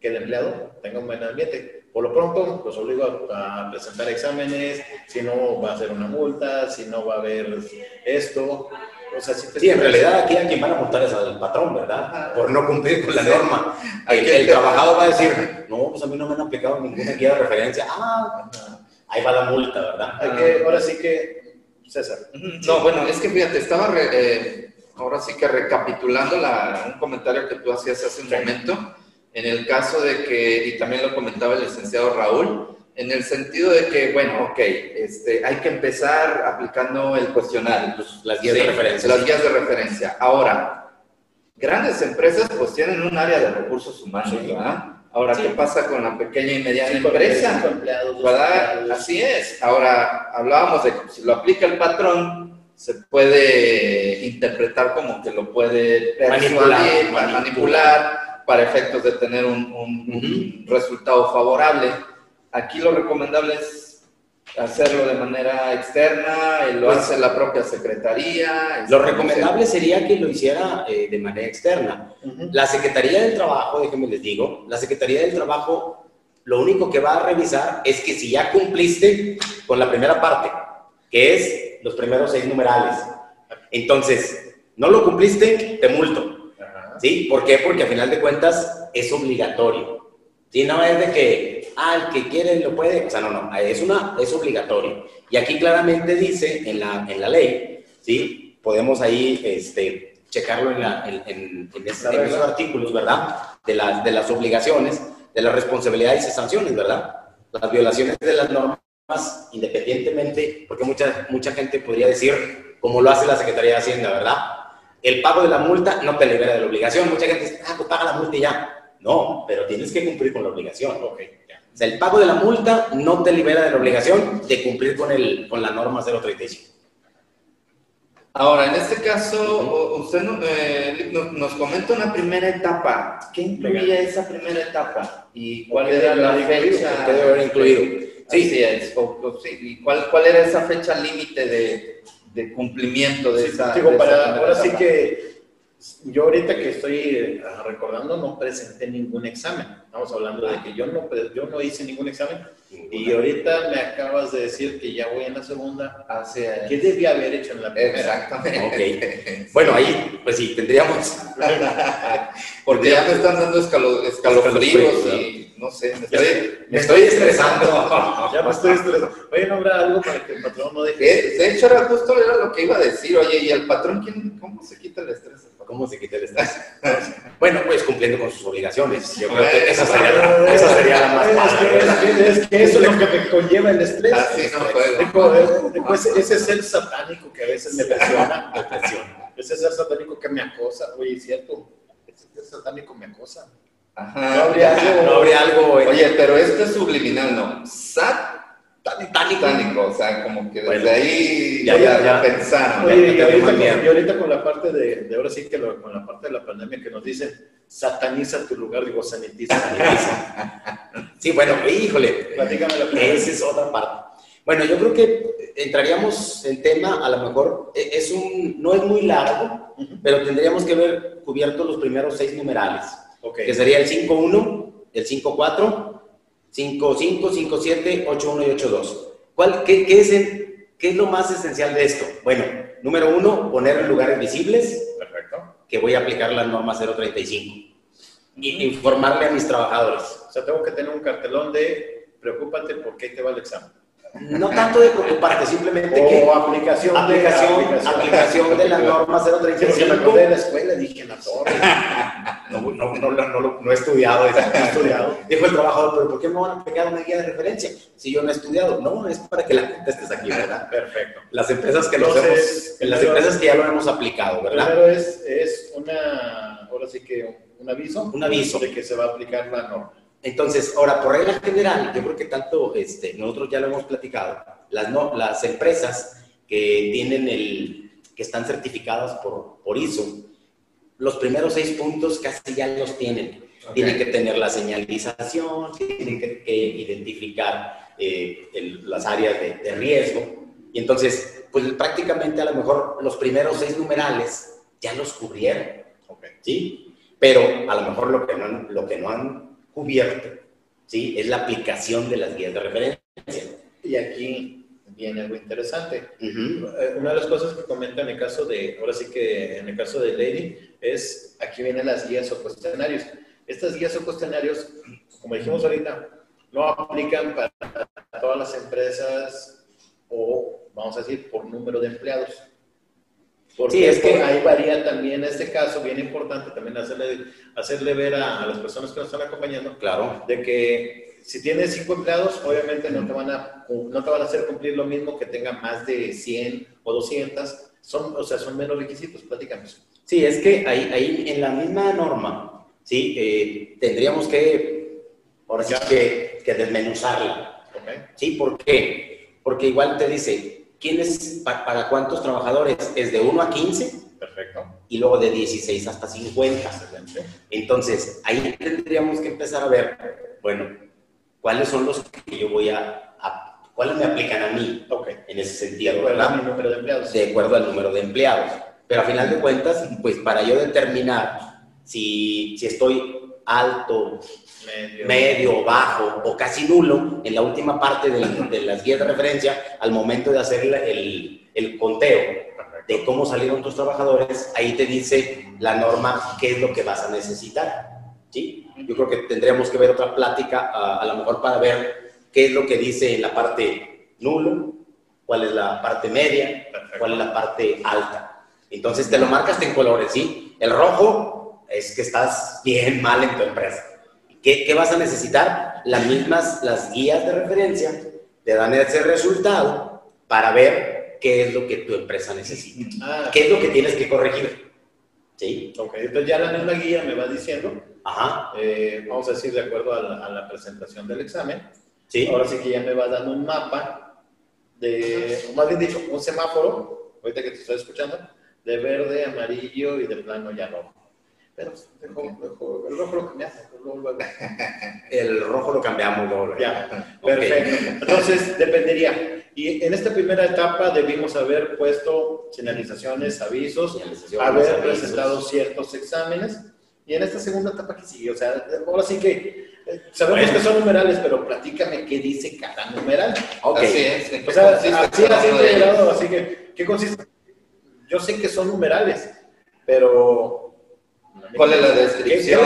Que el empleado tenga un buen ambiente. Por lo pronto, los obligo a, a presentar exámenes, si no va a hacer una multa, si no va a haber esto. O sea, si te- Sí, en realidad aquí a quien van a multar es al patrón, ¿verdad? Por no cumplir con la Sí. norma. El, el trabajador va a decir, no, pues a mí no me han aplicado ninguna guía de referencia. Ah. Ahí va la multa, ¿verdad? Hay que, ahora sí que, César, No, bueno, es que fíjate, estaba re- eh, ahora sí que recapitulando la- un comentario que tú hacías hace un Sí. momento, en el caso de que, y también lo comentaba el licenciado Raúl, en el sentido de que, bueno, ok, este, hay que empezar aplicando el cuestionario. Pues, las guías de referencia. Las guías de referencia. Ahora, grandes empresas pues tienen un área de recursos humanos, Sí. ¿verdad? Ahora, Sí. ¿qué pasa con la pequeña y mediana empresa? cinco empleados, dos ¿verdad? empleados. Así es. Ahora, hablábamos de que si lo aplica el patrón, se puede interpretar como que lo puede persuadir, Manipular, manipular, para efectos de tener un, un- un resultado favorable. Aquí lo recomendable es hacerlo de manera externa, lo Pues- hace la propia secretaría. Lo este, recomendable sería que lo hiciera eh, de manera externa. La Secretaría del Trabajo, déjenme les digo, la Secretaría del Trabajo lo único que va a revisar es que si ya cumpliste con la primera parte, que es los primeros seis numerales. Entonces, no lo cumpliste, te multo. ¿Sí? ¿Por qué? Porque a final de cuentas es obligatorio. ¿Sí? No es de que, ah, que quiere lo puede. O sea, no, no, es, una, es obligatorio. Y aquí claramente dice en la, en la ley, ¿sí? Podemos ahí este, checarlo en, la, en, en, en esos, en artículos, ¿verdad? De las, de las obligaciones. de las responsabilidades y sanciones, ¿verdad? Las violaciones de las normas, independientemente, porque mucha, mucha gente podría decir, como lo hace la Secretaría de Hacienda, ¿verdad? El pago de la multa no te libera de la obligación. Mucha gente dice, ah, pues paga la multa y ya. No, pero tienes que cumplir con la obligación. Okay, O sea, el pago de la multa no te libera de la obligación de cumplir con, el, con la norma 035. Ahora, en este caso, usted eh, nos, comenta una primera etapa. ¿Qué incluía esa primera etapa? ¿Y cuál era la fecha? ¿Qué debe haber incluido? Sí, sí, es, ¿Y cuál, cuál era esa fecha límite de, de, cumplimiento de esa? Digo, para, ahora sí que yo ahorita que estoy eh, recordando no presenté ningún examen. Estamos hablando de que yo no, yo no hice ningún examen. Y ahorita me acabas de decir que ya voy en la segunda. Hace, ¿Qué debía haber hecho en la primera? Exactamente. Bueno, ahí, pues sí, tendríamos. Porque ya me están dando escalofríos y no sé, me estoy, me estoy estresando. ya me estoy estresando. Oye, no habrá algo para que el patrón no deje. De hecho, era justo era lo que iba a decir. Oye, ¿y el patrón quién, cómo se quita el estrés? ¿Cómo se quita el estrés? bueno, pues cumpliendo con sus obligaciones. Yo creo que esa sería la, esa sería la más fácil. Es, que, eso es lo que me conlleva el estrés. Ah, no puedo. Después, ese ser satánico que a veces me presiona. Me presiona. Ese ser satánico que me acosa. Oye, es cierto. Ese ser satánico me acosa. Ajá. No habría algo. No habría algo Oye, pero este es subliminal, ¿no? Sat Tánico. o sea, como que desde ahí ya, ya, ya pensaron. Oye, y, ahorita con, y, ahorita con, la parte de, de ahora sí que lo, con la parte de la pandemia que nos dicen, sataniza tu lugar, digo, sanitiza. sí, bueno, híjole, platícame lo que esa es otra parte. Bueno, yo creo que entraríamos el tema, a lo mejor e, es un, no es muy largo, pero tendríamos que ver cubiertos los primeros seis numerales, okay. que sería el 5.1, el 5.4, 5, 5, 5, 7, 8, 1 y 8, 2. ¿Cuál, qué, qué, es ¿Qué es lo más esencial de esto? Bueno, número uno, poner en lugares visibles. Perfecto. Que voy a aplicar la norma 035. Y informarle a mis trabajadores. O sea, tengo que tener un cartelón de preocúpate por qué te va el examen. No tanto de preocuparte, simplemente o que... aplicación, aplicación, de, aplicación, de la norma 035. Porque me acordé de la escuela, dije, la torre. no, no, no, no, no he estudiado, he estudiado. Dijo el trabajador, pero ¿por qué me van a pegar una guía de referencia si yo no he estudiado? No, es para que la contestes aquí, ¿verdad? Perfecto. Las empresas que Entonces, hemos, las empresas que ya lo hemos aplicado, ¿verdad? Primero es, es una, ahora sí que un aviso. Un aviso. De que se va a aplicar la norma. Entonces, ahora, por regla general, yo creo que tanto este, nosotros ya lo hemos platicado, las, no, las empresas que tienen el, que están certificadas por, por ISO, los primeros seis puntos casi ya los tienen. Tienen que tener la señalización, tienen que, identificar eh, las áreas de, de, riesgo. Y entonces, pues prácticamente a lo mejor los primeros seis numerales ya los cubrieron. ¿Sí? Pero a lo mejor lo que no, lo que no han cubierto, ¿sí? Es la aplicación de las guías de referencia. Y aquí viene algo interesante. Eh, una de las cosas que comenta en el caso de, ahora sí que en el caso de Lady, es, aquí vienen las guías o cuestionarios. Estas guías o cuestionarios, como dijimos ahorita, no aplican para todas las empresas o, vamos a decir, por número de empleados. Porque sí, es que ahí varía también este caso, bien importante también hacerle, hacerle ver a, las personas que nos están acompañando, claro, de que si tienes cinco empleados, obviamente no te van a, no te van a hacer cumplir lo mismo que tengan más de 100 o 200, son, o sea, son menos requisitos, platicamos. Sí, es que ahí, ahí en la misma norma, sí, eh, tendríamos que, ahora sí que, que desmenuzarla. Okay. Sí, ¿por qué? Porque igual te dice, ¿Quiénes, para, cuántos trabajadores? Es de 1 a 15. Perfecto. Y luego de 16 hasta 50. Entonces, ahí tendríamos que empezar a ver, bueno, cuáles son los que yo voy a, cuáles me aplican a mí okay. en ese sentido, de acuerdo al número de empleados. De acuerdo al número de empleados. Pero a final de cuentas, pues para yo determinar si, si estoy alto, medio. bajo o casi nulo en la última parte de, las guías de referencia al momento de hacer el, el, conteo de cómo salieron tus trabajadores, ahí te dice la norma qué es lo que vas a necesitar. ¿sí? Yo creo que tendríamos que ver otra plática a, lo mejor para ver qué es lo que dice en la parte nulo, cuál es la parte media, cuál es la parte alta. Entonces te lo marcas en colores, ¿sí? El rojo es que estás bien mal en tu empresa. ¿Qué, ¿Qué, vas a necesitar? Las mismas, las guías de referencia te dan ese resultado para ver qué es lo que tu empresa necesita. Ah. ¿Qué es lo que tienes que corregir? ¿Sí? Ok, entonces ya la misma guía me va diciendo, Ajá. Eh, vamos a decir, de acuerdo a la, a la, presentación del examen, ¿Sí? ahora sí que ya me va dando un mapa de, o más bien dicho, un semáforo, ahorita que te estoy escuchando, de verde, amarillo y de plano ya rojo. Pero dejo, el rojo lo cambiamos. el rojo lo cambiamos luego. Ya, perfecto. Entonces, dependería. Y en esta primera etapa debimos haber puesto señalizaciones, avisos, haber presentado ciertos exámenes. Y en esta segunda etapa, ¿qué sigue? O sea, ahora sí que eh, sabemos que son numerales, pero platícame qué dice cada numeral. Ok. Así es. O sea, así, así, así que, ¿qué consiste? Yo sé que son numerales, pero ¿Cuál es la descripción?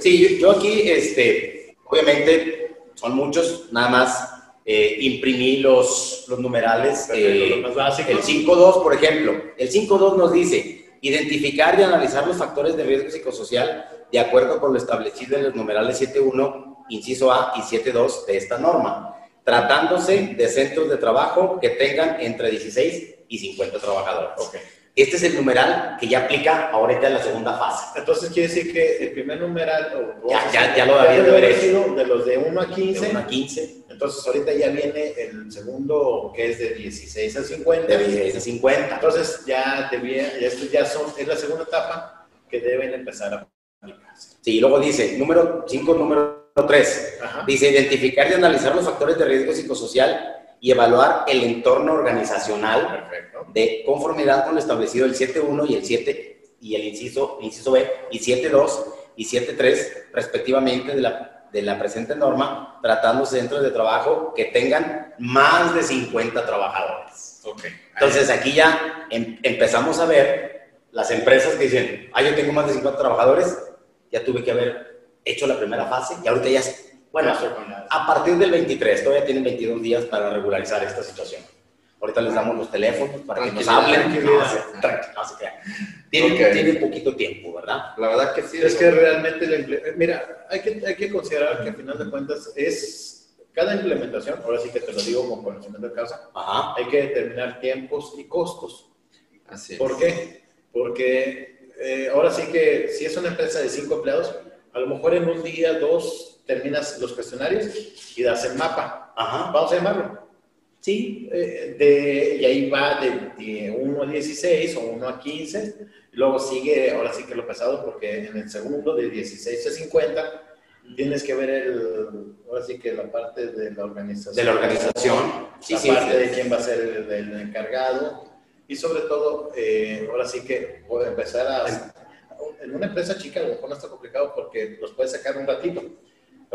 Sí, yo aquí, este, obviamente, son muchos, nada más eh, imprimí los, los numerales. Eh, el 5.2, por ejemplo, el 5.2 nos dice identificar y analizar los factores de riesgo psicosocial de acuerdo con lo establecido en los numerales 7.1, inciso A y 7.2 de esta norma, tratándose de centros de trabajo que tengan entre 16 y 50 trabajadores. Okay. Este es el numeral que ya aplica ahorita en la segunda fase. Entonces quiere decir que el primer numeral... ya, ya, ya, lo había de haber De los de 1 a 15. De 1 a 15. Entonces ahorita ya viene el segundo que es de 16 a 50. De 16 a 50. Entonces ya, debía, esto ya son, es la segunda etapa que deben empezar a aplicarse. Sí, y luego dice, número 5, número 3. Dice, identificar y analizar los factores de riesgo psicosocial y evaluar el entorno organizacional de conformidad con lo establecido el 7.1 y el 7 y el inciso, inciso B y 7.2 y 7.3 respectivamente de la, de la presente norma, tratándose dentro de trabajo que tengan más de 50 trabajadores. Okay. Entonces aquí ya em, empezamos a ver las empresas que dicen, ah, yo tengo más de 50 trabajadores, ya tuve que haber hecho la primera fase y ahorita ya bueno, a partir del 23, todavía tienen 22 días para regularizar esta situación. Ahorita les damos los teléfonos para que nos hablen. No, se tienen, tienen, poquito tiempo, ¿verdad? La verdad que sí. Es que realmente, mira, hay que, hay que considerar que al final de cuentas es cada implementación, ahora sí que te lo digo con conocimiento de causa, hay que determinar tiempos y costos. Así ¿Por qué? Porque eh, ahora sí que si es una empresa de cinco empleados, a lo mejor en un día, dos, terminas los cuestionarios y das el mapa. Ajá. Vamos a llamarlo. Sí, eh, de, y ahí va de, 1 a 16 o 1 a 15. luego sigue, ahora sí que lo pesado, porque en el segundo, de 16 a 50, tienes que ver el, ahora sí que la parte de la organización. De la organización. Sí, la parte de quién va a ser el, encargado. Y sobre todo, eh, ahora sí que puedo empezar a... En una empresa chica a lo mejor no está complicado porque los puedes sacar un ratito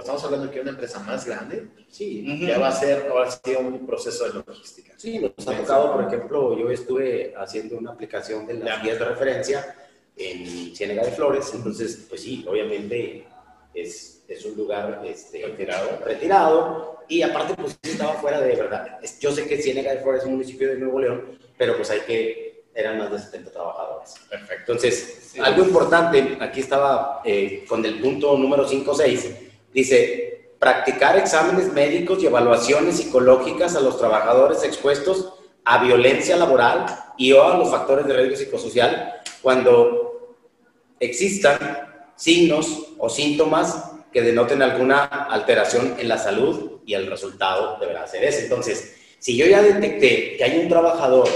estamos hablando de que una empresa más grande, sí, ya va a ser ahora sí un proceso de logística. Sí, nos ha tocado, por ejemplo, yo estuve haciendo una aplicación de las guías de referencia en Ciénega de Flores, entonces, pues sí, obviamente es, es un lugar este, retirado. retirado y aparte, pues estaba fuera de verdad. Yo sé que Ciénega de Flores es un municipio de Nuevo León, pero pues hay que eran más de 70 trabajadores. Perfecto. Entonces, algo importante, aquí estaba eh, con el punto número 5-6, Dice, practicar exámenes médicos y evaluaciones psicológicas a los trabajadores expuestos a violencia laboral y o a los factores de riesgo psicosocial cuando existan signos o síntomas que denoten alguna alteración en la salud y el resultado deberá ser ese. Entonces, si yo ya detecté que hay un trabajador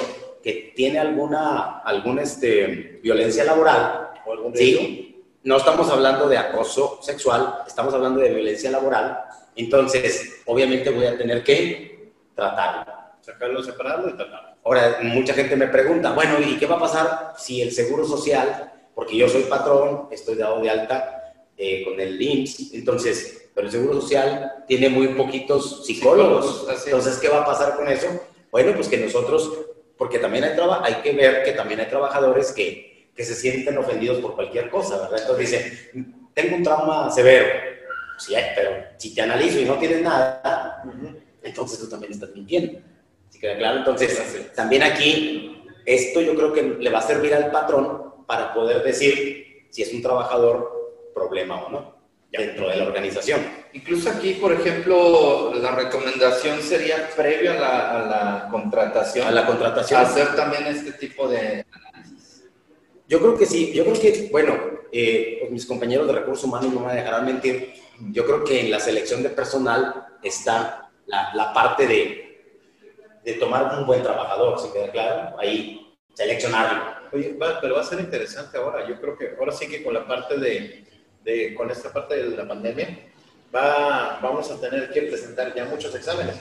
que tiene alguna, alguna este, violencia laboral, o algún ¿sí? No estamos hablando de acoso sexual, estamos hablando de violencia laboral, entonces obviamente voy a tener que tratarlo. Sacarlo, separarlo y tratarlo. Ahora, mucha gente me pregunta, bueno, ¿y qué va a pasar si el Seguro Social, porque yo soy patrón, estoy dado de alta eh, con el IMSS, entonces, pero el Seguro Social tiene muy poquitos psicólogos, entonces, ¿qué va a pasar con eso? Bueno, pues que nosotros, porque también hay, hay que ver que también hay trabajadores que que se sienten ofendidos por cualquier cosa, ¿verdad? Entonces dicen, tengo un trauma severo. Sí, pero si te analizo y no tienes nada, entonces tú también estás mintiendo. ¿Sí queda claro? Entonces, también aquí, esto yo creo que le va a servir al patrón para poder decir si es un trabajador problema o no dentro de la organización. Incluso aquí, por ejemplo, la recomendación sería previo a la, a la contratación. A la contratación. Hacer también este tipo de. Yo creo que sí, yo creo que, bueno, eh, pues mis compañeros de recursos humanos no me dejarán mentir, yo creo que en la selección de personal está la, parte de, de tomar un buen trabajador, si queda claro, ahí seleccionarlo. Oye, va, pero va a ser interesante ahora. Yo creo que ahora sí que con la parte de, de con esta parte de la pandemia, va, vamos a tener que presentar ya muchos exámenes.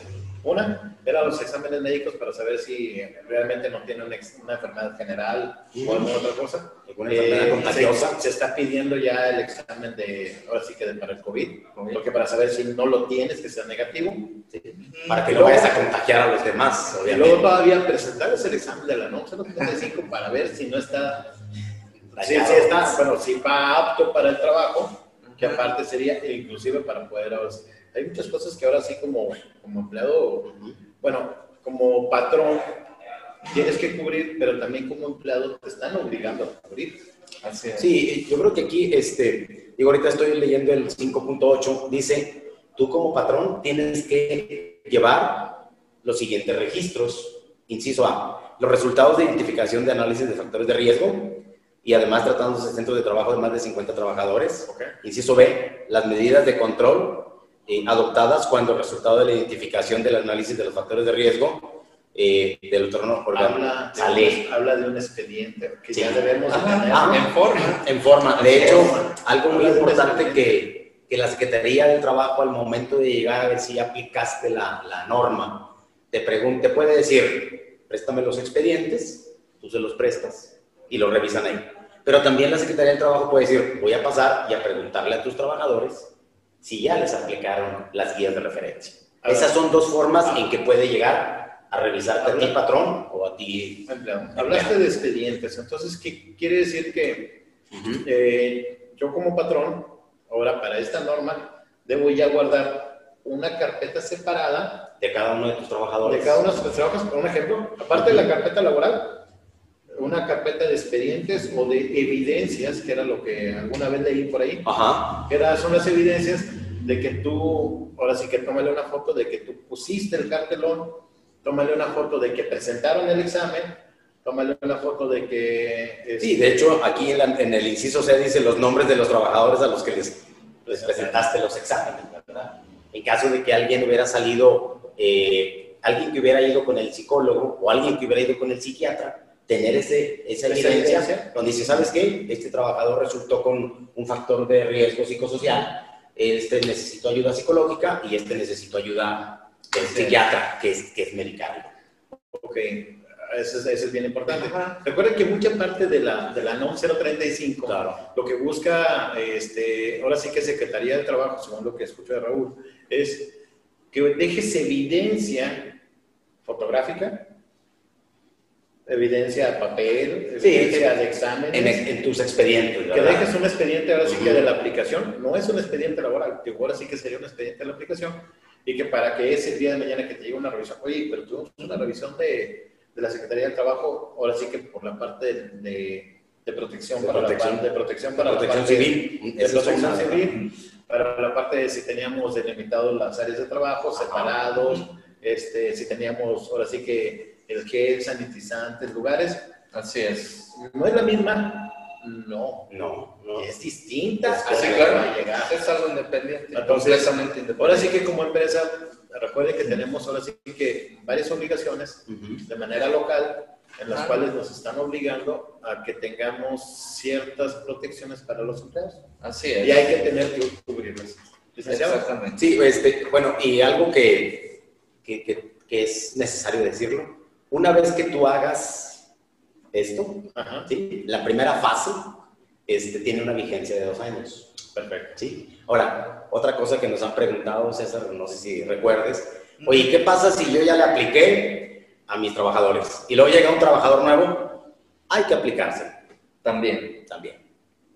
Una, era los exámenes médicos para saber si realmente no tiene una, una enfermedad general o alguna otra cosa. Alguna enfermedad contagiosa. Se, se está pidiendo ya el examen de, ahora sí que de, para el COVID, porque para saber si no lo tienes, que sea negativo. Para que Y no luego- vayas a contagiar a los demás, Y obviamente. luego todavía presentar ese examen de la NOM 035 para ver si no está, Dañado. si está, bueno, si va apto para el trabajo, que aparte sería inclusive para poder, ahora sí- hay muchas cosas que ahora sí como, como empleado, bueno, como patrón, tienes que cubrir, pero también como empleado te están obligando a cubrir. Así es. Sí, yo creo que aquí, este, digo, ahorita estoy leyendo el 5.8, dice, tú como patrón tienes que llevar los siguientes registros. Inciso A, los resultados de identificación de análisis de factores de riesgo y además tratándose de centros de trabajo de más de 50 trabajadores. Ok. Inciso B, las medidas de control eh, adoptadas cuando el resultado de la identificación del análisis de los factores de riesgo eh, del entorno Habla de, sale un, habla de un expediente que Sí. ya debemos de Ajá, tener. Ah, en forma. en forma. De hecho, algo muy de importante que, que la Secretaría del Trabajo al momento de llegar a ver si aplicaste la, la norma, te, pregun- te puede decir, préstame los expedientes, tú se los prestas y lo revisan ahí. Pero también la Secretaría del Trabajo puede decir, voy a pasar y a preguntarle a tus trabajadores si ya les aplicaron las guías de referencia. Esas son dos formas en que puede llegar a revisarte a ti, patrón, o a ti. Empleado. Hablaste de expedientes, entonces, ¿qué quiere decir que eh, yo como patrón, ahora para esta norma, debo ya guardar una carpeta separada De cada uno de tus trabajadores. de cada uno de los trabajos, por un ejemplo, aparte de la carpeta laboral, una carpeta de expedientes o de evidencias, que era lo que alguna vez leí por ahí, Ajá. que era- son las evidencias de que tú, ahora sí que tómale una foto de que tú pusiste el cartelón, tómale una foto de que presentaron el examen, tómale una foto de que... este, Sí, de hecho, aquí en, la- en el inciso C dice los nombres de los trabajadores a los que les, les presentaste los exámenes, ¿verdad? En caso de que alguien hubiera salido, eh, alguien que hubiera ido con el psicólogo o alguien que hubiera ido con el psiquiatra, tener ese, esa evidencia, donde dice, ¿sabes qué? Este trabajador resultó con un factor de riesgo psicosocial, este necesitó ayuda psicológica y este necesitó ayuda del Sí. psiquiatra, que es, que es medicable. Ok, eso es, eso es bien importante. Recuerden que mucha parte de la, de la NOM 035, Claro. lo que busca, este, ahora sí que Secretaría de Trabajo, según lo que escucho de Raúl, es que dejes evidencia fotográfica, evidencia de papel, Sí, evidencia de exámenes. En, en tus expedientes, Que ¿verdad? dejes un expediente ahora sí que de la aplicación, no es un expediente laboral, que ahora sí que sería un expediente de la aplicación, y que para que ese día de mañana que te llegue una revisión, oye, pero tuvimos una revisión de, de la Secretaría del Trabajo, ahora sí que por la parte de, de, de protección, De para protección. la, de protección para protección la parte civil. de protección civil, para la parte de si teníamos delimitados las áreas de trabajo separados, este, si teníamos ahora sí que el gel, sanitizantes, lugares, Así es. no es la misma, no, No, no. es distinta Es claro. Es algo independiente. Entonces, completamente independiente. Ahora sí que como empresa, recuerden que tenemos ahora sí que varias obligaciones de manera local en las Ah. cuales nos están obligando a que tengamos ciertas protecciones para los empleados Así es. y hay que tener que cubrirlas. Exactamente. Sí, este, bueno, y algo que, que, que- que es necesario decirlo, una vez que tú hagas esto, ¿sí? la primera fase este, tiene una vigencia de dos años. perfecto. ¿sí? Ahora, otra cosa que nos han preguntado, César, no sé si recuerdes, oye, ¿qué pasa si yo ya le apliqué a mis trabajadores y luego llega un trabajador nuevo? Hay que aplicarse También. también.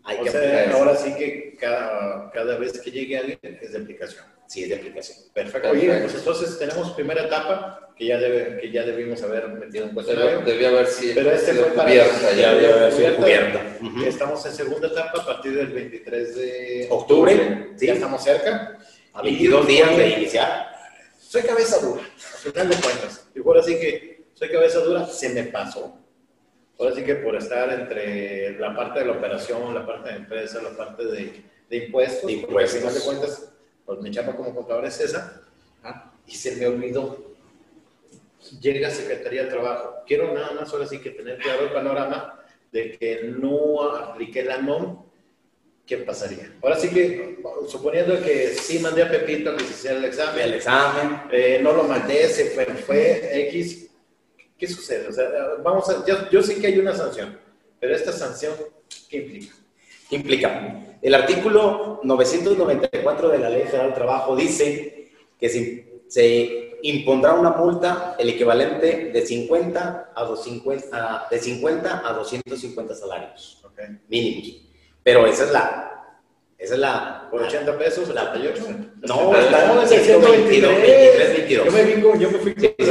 Hay O que sea, aplicarse. ahora sí que cada, cada vez que llegue alguien es de aplicación. Sí es de aplicación. Perfecto. Oye, pues entonces tenemos primera etapa que ya, debe, que ya debimos haber metido en cuestionario. Debía haber sido Pero este fue para cubierta, ya debe haber sido cubierta. Estamos en segunda etapa a partir del 23 de Octubre, sí. Ya estamos cerca. A 22 días de iniciar. Soy cabeza dura, al final de cuentas. Y ahora sí que soy cabeza dura, se me pasó. Ahora sí que por estar entre la parte de la operación, la parte de empresa, la parte de, de impuestos, De porque al impuestos. final de cuentas, pues mi chapa como contador es esa, Ajá. y se me olvidó. Llega Secretaría de Trabajo. Quiero nada más ahora sí que tener claro el panorama de que no apliqué la NOM, ¿qué pasaría? Ahora sí que, suponiendo que sí mandé a Pepito a que se hiciera el examen, El examen. eh, no lo mandé, se fue, fue X. ¿Qué sucede? O sea, vamos a, yo, yo sé que hay una sanción, pero esta sanción, ¿qué implica? ¿Qué implica? El artículo 994 de la Ley Federal del Trabajo dice que se, se impondrá una multa el equivalente de 50 a, 250, a- de 50 a 250 salarios Ok. mínimos. Pero esa es la, esa es la, ¿Por 80 pesos? La- 88? No, está está en en 122, 22. Yo me, vengo, yo me fui Sí, sí,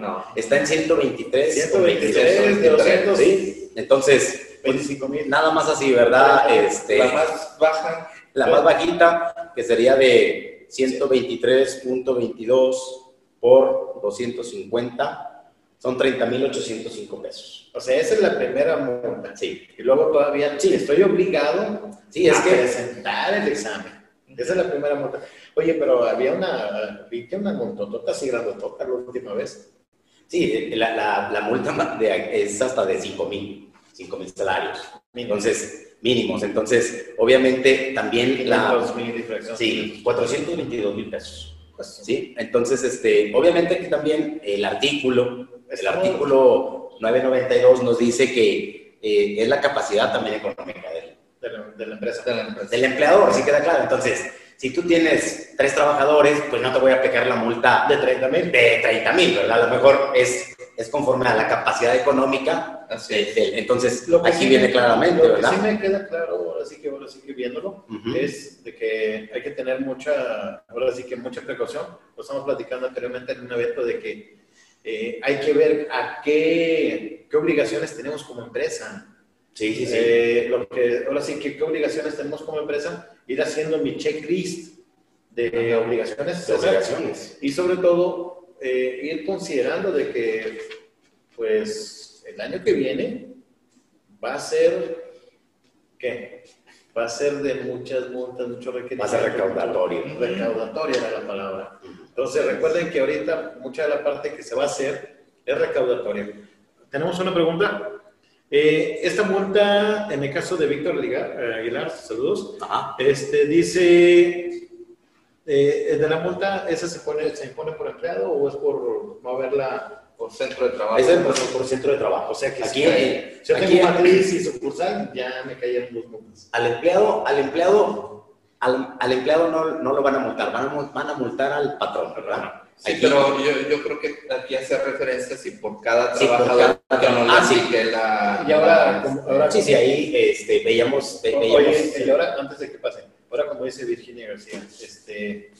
no, está en 123, 123 de 200. ¿sí? Entonces, 25 mil. nada más así, ¿verdad? Este, La más baja. La más bajita, que sería de 123.22 por 250, son 30.805 pesos. O sea, esa es la primera multa. Sí, Y luego todavía Sí. estoy obligado sí, es a que presentar el examen. Esa es la primera multa. Oye, pero había una, vi que una montotota así grandotota la última vez. sí, la, la, la multa de- es hasta de 5.000, 5.000 salarios. Entonces, mínimos. Entonces, obviamente, también la... 500 mil infracciones. Sí, 422 mil pesos. Pues, ¿sí? Entonces, este, obviamente que también el artículo, el artículo 992 nos dice que eh, es la capacidad también económica del, de la, de la empresa. de la empresa. del empleador, sí queda claro. Entonces, si tú tienes tres trabajadores, pues no te voy a aplicar la multa De 30 mil. de 30 mil, ¿verdad? A lo mejor es, es conforme a la capacidad económica. Así de- entonces, Lo que aquí sí viene me- claramente, Lo que ¿verdad? sí me queda claro, ahora sí que, ahora sí que viéndolo, Ujú. es de que hay que tener mucha, ahora sí que mucha precaución. Lo estamos platicando anteriormente en un evento de que eh, hay que ver a qué, qué obligaciones tenemos como empresa. Sí, sí, sí. Eh, lo que, ahora sí que qué obligaciones tenemos como empresa, ir haciendo mi checklist de obligaciones. De obligaciones. Y sobre todo, eh, ir considerando de que, pues, el año que viene va a ser, ¿qué? Va a ser de muchas multas, muchos Va a ser recaudatorio. Recaudatoria era la palabra. Entonces, recuerden que ahorita mucha de la parte que se va a hacer es recaudatoria. Tenemos una pregunta. Eh, esta multa, en el caso de Víctor Aguilar, eh, Aguilar, saludos, Ajá. este, dice, eh, de la multa, ¿esa se, pone, se impone por empleado o es por no haberla? Por centro de trabajo. Ese es por, por centro de trabajo. O sea que Aquí, si, eh, si yo aquí- tengo matriz y sucursal, ya me cayeron los multas. al empleado, al empleado, al, al empleado no, no lo van a multar, van a, van a multar al patrón, ¿verdad? Sí, Aquí- pero yo, yo creo que aquí hace referencia si por cada Sí, por trabajador cada- que no Ah, sí. aplique la... Y ahora, la- como- ahora Sí, sí, ahí este, veíamos, ve- veíamos Oye, y ahora, antes de que pase, como dice Virginia García, este,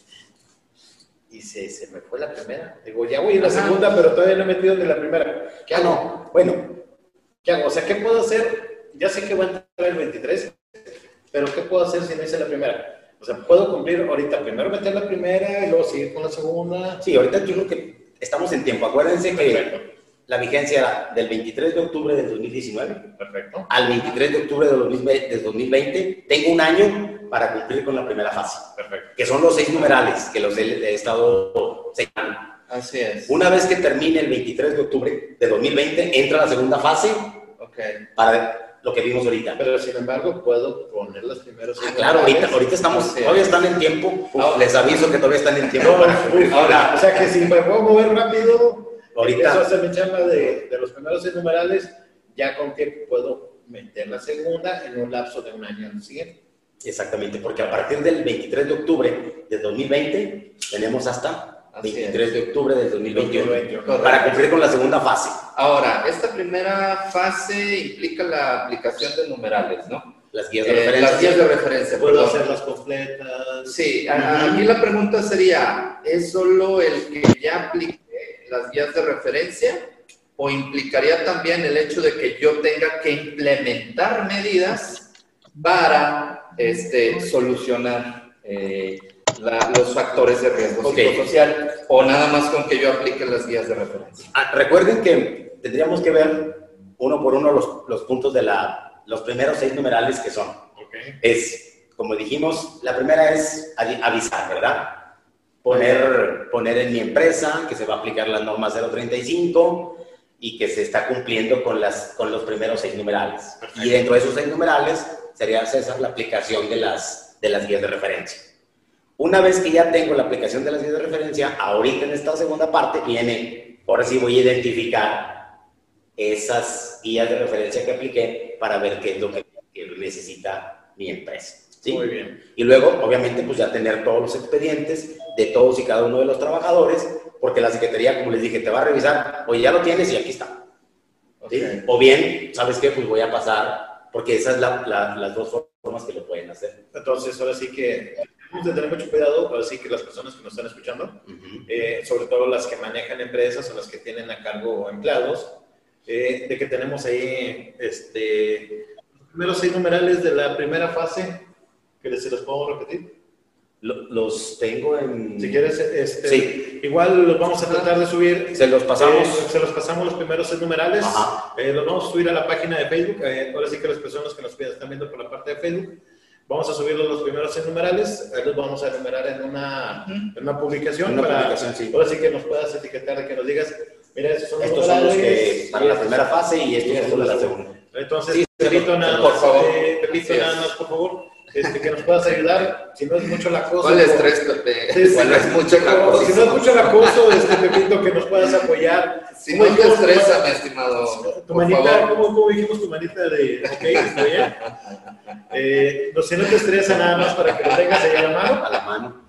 y se, se me fue la primera. Digo, ya voy a la segunda, pero todavía no he metido ni la primera. ¿Qué Ah, hago? no, bueno, ¿Qué hago? O sea, ¿qué puedo hacer? Ya sé que va a entrar el 23, pero ¿qué puedo hacer si no hice la primera? O sea, puedo cumplir ahorita, primero meter la primera y luego seguir con la segunda. sí, ahorita yo creo que estamos en tiempo. Acuérdense que Perfecto, la vigencia era del 23 de octubre del 2019 perfecto. al 23 de octubre del 2020, del 2020. Tengo un año para cumplir con la primera fase, Perfecto. que son los seis numerales que los he, he estado señalando. Así es. Una vez que termine el 23 de octubre de 2020, entra la segunda fase Ok. para lo que vimos ahorita. Pero sin embargo, puedo poner las primeras. Ah, claro, ahorita, ahorita estamos, es. todavía están en tiempo. Uf. Les aviso que todavía están en tiempo. Uf, ahora, o sea que si me puedo mover rápido, Ahorita. a hacer mi chamba de, de los primeros seis numerales, ya con que puedo meter la segunda en un lapso de un año al siguiente. Exactamente, porque a partir del 23 de octubre de 2020 tenemos hasta Así 23 de octubre del 2021 2021. para cumplir con la segunda fase. Ahora, esta primera fase implica la aplicación de numerales, ¿no? las guías de eh, referencia. Las guías de referencia. Puedo hacerlas completas. Sí, aquí la pregunta sería, ¿es solo el que ya aplique las guías de referencia o implicaría también el hecho de que yo tenga que implementar medidas para este, solucionar eh, los factores de riesgo psicosocial o nada más con que yo aplique las guías de referencia? Ah, recuerden que tendríamos que ver uno por uno los, los puntos de la, los primeros seis numerales que son. Es, como dijimos, la primera es avisar, ¿verdad? Poner, poner en mi empresa que se va a aplicar la norma 035 y que se está cumpliendo con, las, con los primeros seis numerales. Y dentro de esos seis numerales sería, César, la aplicación de las, de las guías de referencia. Una vez que ya tengo la aplicación de las guías de referencia, ahorita en esta segunda parte viene, ahora sí voy a identificar esas guías de referencia que apliqué para ver qué es lo que necesita mi empresa. ¿sí? Muy bien. Y luego, obviamente, pues ya tener todos los expedientes de todos y cada uno de los trabajadores, porque la Secretaría, como les dije, te va a revisar, oye, ya lo tienes y aquí está. O bien, ¿sabes qué? Pues voy a pasar, porque esas son las dos formas que lo pueden hacer. Entonces, ahora sí que tenemos que tener mucho cuidado, ahora sí que las personas que nos están escuchando, eh, sobre todo las que manejan empresas o las que tienen a cargo empleados, eh, de que tenemos ahí este, los primeros seis numerales de la primera fase, que se los puedo repetir. Los tengo en... Si quieres, este, igual los vamos a tratar de subir. Se los pasamos. Eh, se los pasamos los primeros seis numerales. Eh, los vamos a subir a la página de Facebook. ahora sí que las personas que nos están viendo por la parte de Facebook, vamos a subirlos los primeros seis numerales. Ahí los vamos a enumerar en una, en una publicación. Una para, publicación, sí. Ahora sí que nos puedas etiquetar, de que nos digas Mira, estos son estos son los que para la primera fase y estos son los de la segunda. Entonces, sí, Pepito, nada por favor. Eh, Pepito, nada más, por favor. Este, que nos puedas ayudar, si no es mucho la cosa. ¿Cuál es tres, Pepe? Sí, ¿Cuál es mucho la cosa? Si no es mucho el acoso, este, Pepito, que nos puedas apoyar. Si no te estresa, mi estimado. Tu manita, ¿cómo, ¿cómo, dijimos tu manita de, ok, está bien? Eh, no, si no te estresa nada más para que lo tengas ahí a la mano. A la mano.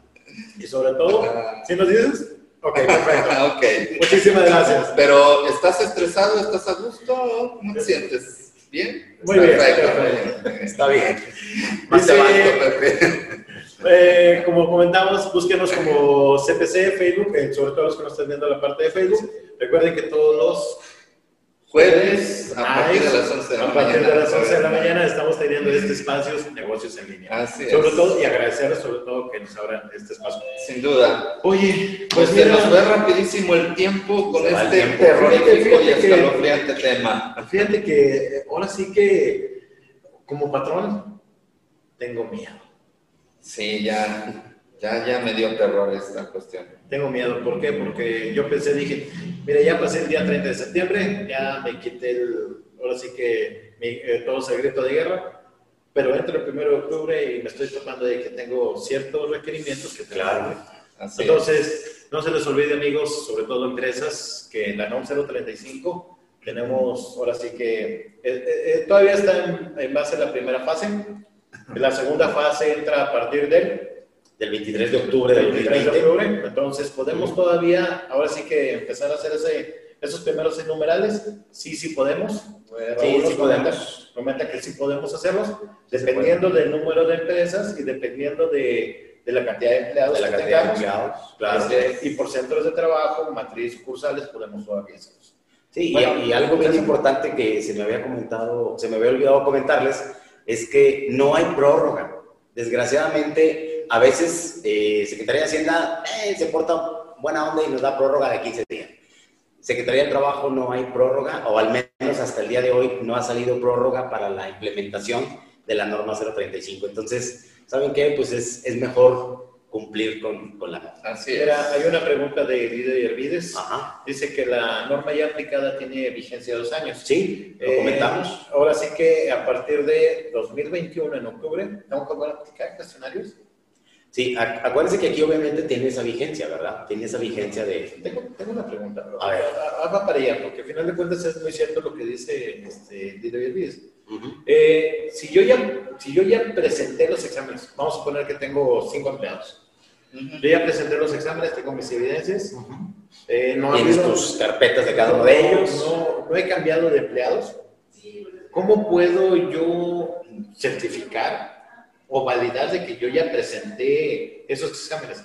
Y sobre todo, si nos dices, Ok, perfecto. okay. Muchísimas gracias. Pero, ¿estás estresado? ¿Estás a gusto? ¿Cómo te sientes? ¿Bien? Muy perfecto. bien. Está bien. Más Dice, eh, como comentamos, búsquenos como CPC, Facebook, eh, sobre todo los que nos están viendo la parte de Facebook. Recuerden que todos los Jueves a partir de las 11 de la mañana. A partir de las 11 de la mañana estamos teniendo este espacio negocios en línea. Así sobre todo, y agradecerles sobre todo que nos abran este espacio. Sin duda. Oye, pues, pues se nos fue rapidísimo el tiempo con este terrorífico y escalofriante tema. Fíjate que ahora sí que como patrón tengo miedo. Sí, ya ya, ya me dio terror esta cuestión. Tengo miedo, ¿por qué? Porque yo pensé, dije, mira, ya pasé el día 30 de septiembre, ya me quité el, ahora sí que mi, eh, todo secreto de guerra, pero entro el 1 de octubre y me estoy topando de que tengo ciertos requerimientos que claro. Entonces, no se les olvide, amigos, sobre todo empresas, que en la NOM 035 tenemos, ahora sí que, eh, eh, todavía está en, en base a la primera fase, la segunda fase entra a partir del del 23 de octubre del 2020. Entonces, podemos todavía, ahora sí que empezar a hacer ese, esos primeros numerales. Sí, sí podemos. Eh, sí, sí podemos. Comenta que sí podemos hacerlos, dependiendo del número de empresas y dependiendo de, de la cantidad de empleados. De la cantidad de empleados, claro. Este, y por centros de trabajo, matriz, cursales, podemos todavía hacerlos. Sí, y, algo bien importante que se me había comentado, se me había olvidado comentarles, es que no hay prórroga. Desgraciadamente, a veces eh, Secretaría de Hacienda eh, se porta buena onda y nos da prórroga de 15 días. Secretaría del Trabajo no hay prórroga, o al menos hasta el día de hoy no ha salido prórroga para la implementación de la norma 035. Entonces, ¿saben qué? Pues es, es mejor cumplir con, con la norma. Así Era, hay una pregunta de Líder Hervides. Dice que la norma ya aplicada tiene vigencia de dos años. Sí, lo comentamos. Eh, ahora sí que a partir de 2021, en octubre, ¿estamos con aplicar cuestionarios? Sí, acuérdense que aquí obviamente tiene esa vigencia, ¿verdad? Tiene esa vigencia de... Tengo, tengo una pregunta. A ver. Va para allá, porque al final de cuentas es muy cierto lo que dice este, Didier eh, si, yo ya, si yo ya presenté los exámenes, vamos a poner que tengo cinco empleados. Yo ya presenté los exámenes, tengo mis evidencias. eh, no Tienes tus carpetas de cada uno de ellos. No, no he cambiado de empleados. ¿Cómo puedo yo certificar o validar de que yo ya presenté esos exámenes.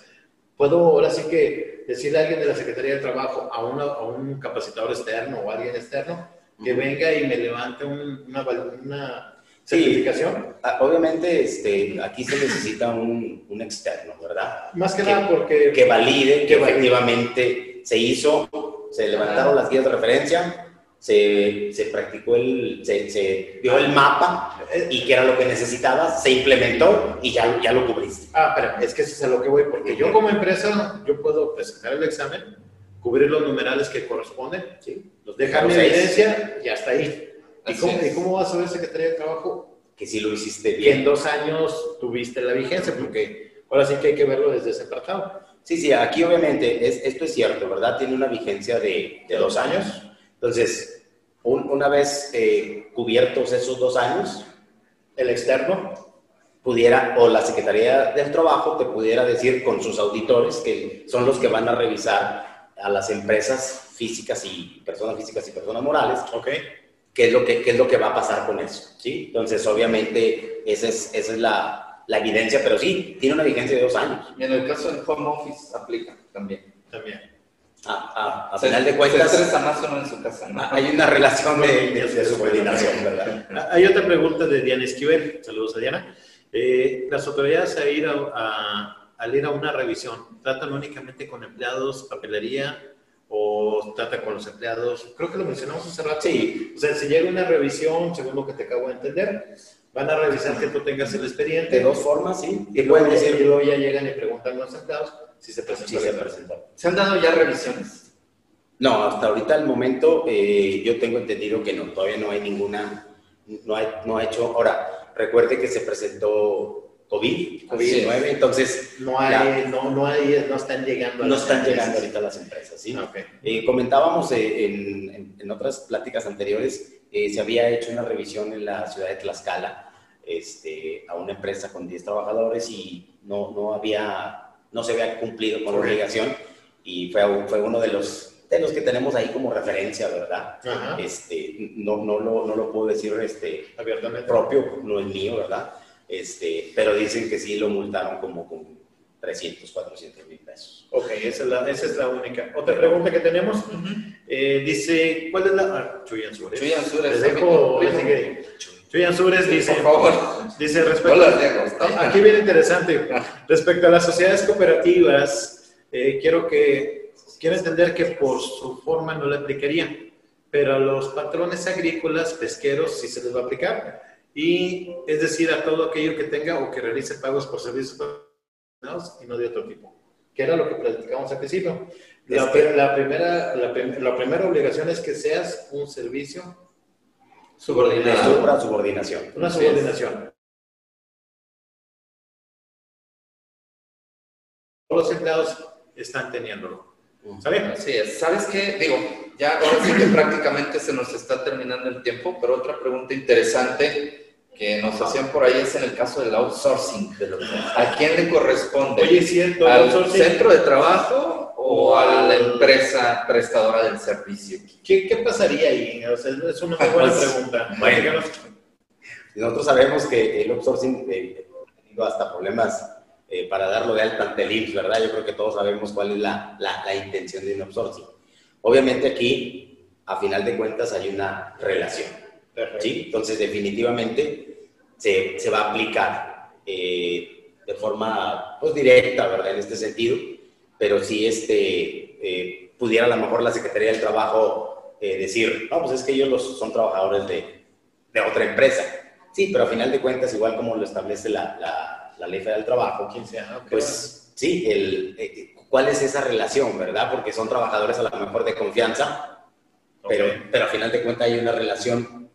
Puedo ahora sí que decirle a alguien de la Secretaría de Trabajo, a, a un capacitador externo o alguien externo, que venga y me levante una, una certificación. Ah, obviamente, este, aquí se necesita un, un externo, ¿verdad? Más que, nada porque... Que valide que, efectivamente se hizo, se levantaron las guías de referencia, se, se practicó el, se, se, vio el mapa y que era lo que necesitabas, se implementó y ya, ya lo cubriste. Ah, pero es que eso es a lo que voy, porque yo como empresa, yo puedo presentar el examen, cubrir los numerales que corresponden, ¿sí? los dejar mi evidencia y hasta ahí. ¿Y cómo, ¿Y cómo, vas a ver Secretaría de Trabajo? Que si lo hiciste bien. Que en dos años tuviste la vigencia, porque ahora sí que hay que verlo desde ese apartado. Sí, sí, aquí obviamente es, esto es cierto, ¿verdad? Tiene una vigencia de, de dos años. Entonces, una vez eh, cubiertos esos dos años, el externo pudiera, o la Secretaría del Trabajo te pudiera decir con sus auditores, que son los que van a revisar a las empresas físicas y personas físicas y personas morales, okay. qué, es lo que, qué es lo que va a pasar con eso. ¿sí? Entonces, obviamente, esa es, esa es la, la evidencia, pero sí, tiene una vigencia de dos años. Y en el caso del home office aplica también. También. A, a, final de cuentas. en su casa. Hay una relación de, de, subordinación, ¿verdad? Ah, hay otra pregunta de Diana Esquivel. Saludos a Diana. Eh, las autoridades a ir a, al ir a una revisión, ¿tratan únicamente con empleados, papelería o tratan con los empleados? Creo que lo mencionamos hace rato. Sí. O sea, si llega una revisión, según lo que te acabo de entender, van a revisar que tú tengas el expediente. De dos formas, sí. Y luego, y luego ya llegan y preguntan a los empleados si se presentó. se, han dado ya revisiones? No, hasta ahorita el momento eh, yo tengo entendido que no, todavía no hay ninguna, no, hay, no ha hecho, ahora, recuerde que se presentó COVID, COVID-19, entonces... No hay, no, no hay, no están llegando. No están llegando ahorita las empresas, ¿sí? Okay. Eh, comentábamos eh, en, en, otras pláticas anteriores, se había hecho una revisión en la ciudad de Tlaxcala este, a una empresa con 10 trabajadores y no, no había no se había cumplido con la obligación y fue, fue uno de los, de los que tenemos ahí como referencia, ¿verdad? Este, no, no, lo, no lo puedo decir este, abiertamente propio, no es mío, ¿verdad? Este, pero dicen que sí lo multaron como con 300, 400 mil pesos. Ok, esa es, la, esa es la única. Otra pregunta que tenemos, eh, dice, ¿cuál es la...? Ah, Chuyan Sures. Chuyan Sures. Les dejo, Chuyan Sures dice, por favor. dice respecto, Hola, aquí viene interesante, respecto a las sociedades cooperativas, eh, quiero que, quiero entender que por su forma no la aplicarían, pero a los patrones agrícolas, pesqueros, sí se les va a aplicar, y es decir, a todo aquello que tenga o que realice pagos por servicios y no de otro tipo, que era lo que platicamos al principio. La, la, primera, la, la primera obligación es que seas un servicio Subordinación. Una subordinación. Una subordinación. Todos los empleados están teniéndolo. ¿Sabes? Sí, ¿sabes qué? Digo, ya ahora sí que prácticamente se nos está terminando el tiempo, pero otra pregunta interesante que nos hacían por ahí es en el caso del outsourcing. ¿A quién le corresponde? Oye, cierto, ¿Al centro de trabajo o a la empresa prestadora del servicio. ¿Qué, qué pasaría ahí? O sea, es una muy buena pues, pregunta. Bueno, nosotros sabemos que el outsourcing eh, ha tenido hasta problemas eh, para darlo de alta ante el IMSS, ¿verdad? Yo creo que todos sabemos cuál es la, la, la, intención de un outsourcing. Obviamente aquí, a final de cuentas, hay una relación. ¿sí? Entonces, definitivamente se, se va a aplicar eh, de forma pues, directa, ¿verdad? En este sentido pero si este, eh, pudiera a lo mejor la Secretaría del Trabajo eh, decir, no, pues es que ellos los, son trabajadores de, de, otra empresa. Sí, pero a final de cuentas, igual como lo establece la, la, la Ley Federal del Trabajo, pues sí, el, eh, ¿cuál es esa relación, verdad? Porque son trabajadores a lo mejor de confianza, pero, pero a final de cuentas hay una relación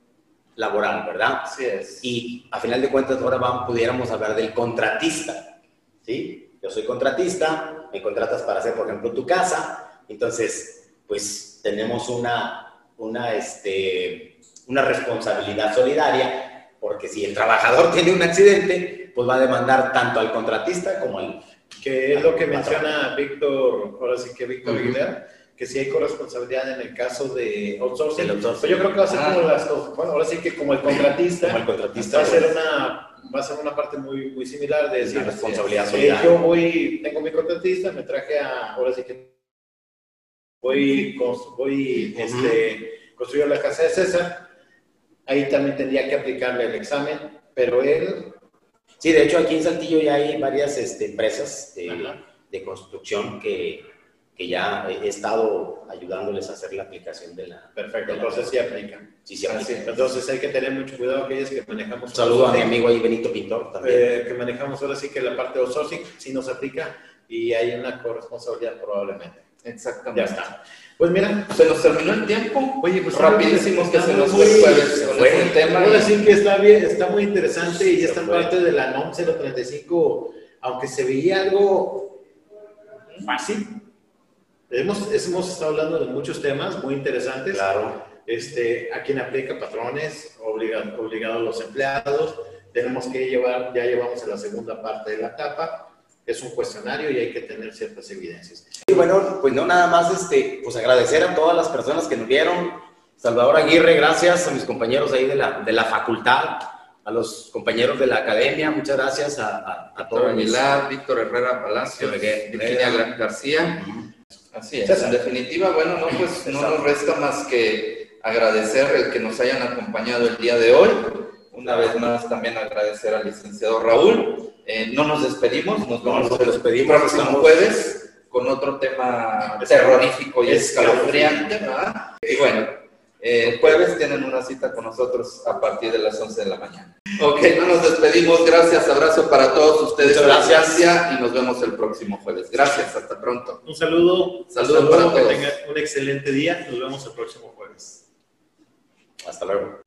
laboral, ¿verdad? Sí es. Y a final de cuentas ahora vamos, pudiéramos hablar del contratista, ¿sí? Yo soy contratista, me contratas para hacer, por ejemplo, tu casa, entonces, pues tenemos una, una, este, una responsabilidad solidaria, porque si el trabajador tiene un accidente, pues va a demandar tanto al contratista como al... Que es lo que menciona Víctor, ahora sí que Víctor Aguilera, que si hay corresponsabilidad en el caso de outsourcing. Outsourcing. Pues yo creo que va a ser Ah. como las cosas. Bueno, ahora sí que como el contratista, Como el contratista, va a ser pues. una va a ser una parte muy, muy similar de decir, Una responsabilidad eh, solidaria. yo voy, tengo mi contratista, me traje a, ahora sí que voy, voy Ujú. este, construyo la casa de César, ahí también tendría que aplicarle el examen, pero él, Sí, de hecho aquí en Saltillo ya hay varias este, empresas de, de construcción que, que ya he estado ayudándoles a hacer la aplicación de la... perfecto, de la- entonces sí aplica. Sí, sí, Así, aplica. entonces hay que tener mucho cuidado aquellos que manejamos. Un saludo a mi amigo ahí, Benito Pintor, también. eh, que manejamos ahora sí que la parte de outsourcing sí nos aplica y hay una corresponsabilidad probablemente. Exactamente. Ya está. Pues mira, Se nos terminó el tiempo. Oye, pues rapidísimo que se nos fue el jueves fue. este tema. Quiero decir que está bien, está muy interesante y en fue. parte de la NOM 035, aunque se veía algo fácil. Hemos, hemos estado hablando de muchos temas muy interesantes. Claro. Este, a quien aplica patrones, obliga- obligado a los empleados. Tenemos que llevar, ya llevamos en la segunda parte de la etapa. Es un cuestionario y hay que tener ciertas evidencias. Y bueno, pues no nada más, este, pues agradecer a todas las personas que nos vieron. Salvador Aguirre, gracias a mis compañeros ahí de la, de la facultad, a los compañeros de la academia, muchas gracias a, a, a todos. Aguilar, Víctor Herrera Palacio. Virginia García. Así es. César. En definitiva, bueno, no, pues no nos resta más que agradecer el que nos hayan acompañado el día de hoy. Una vez más también agradecer al licenciado Raúl. Eh, no nos despedimos, nos No vemos nos el próximo estamos- jueves con otro tema terrorífico y escalofriante, ¿verdad? Y bueno, eh, el jueves tienen una cita con nosotros a partir de las 11 de la mañana. Ok, no nos despedimos. Gracias, abrazo para todos ustedes. Muchas gracias. Y nos vemos el próximo jueves. Gracias, hasta pronto. Un saludo, Saludo un para que todos. tengan un excelente día. Nos vemos el próximo jueves. Hasta luego.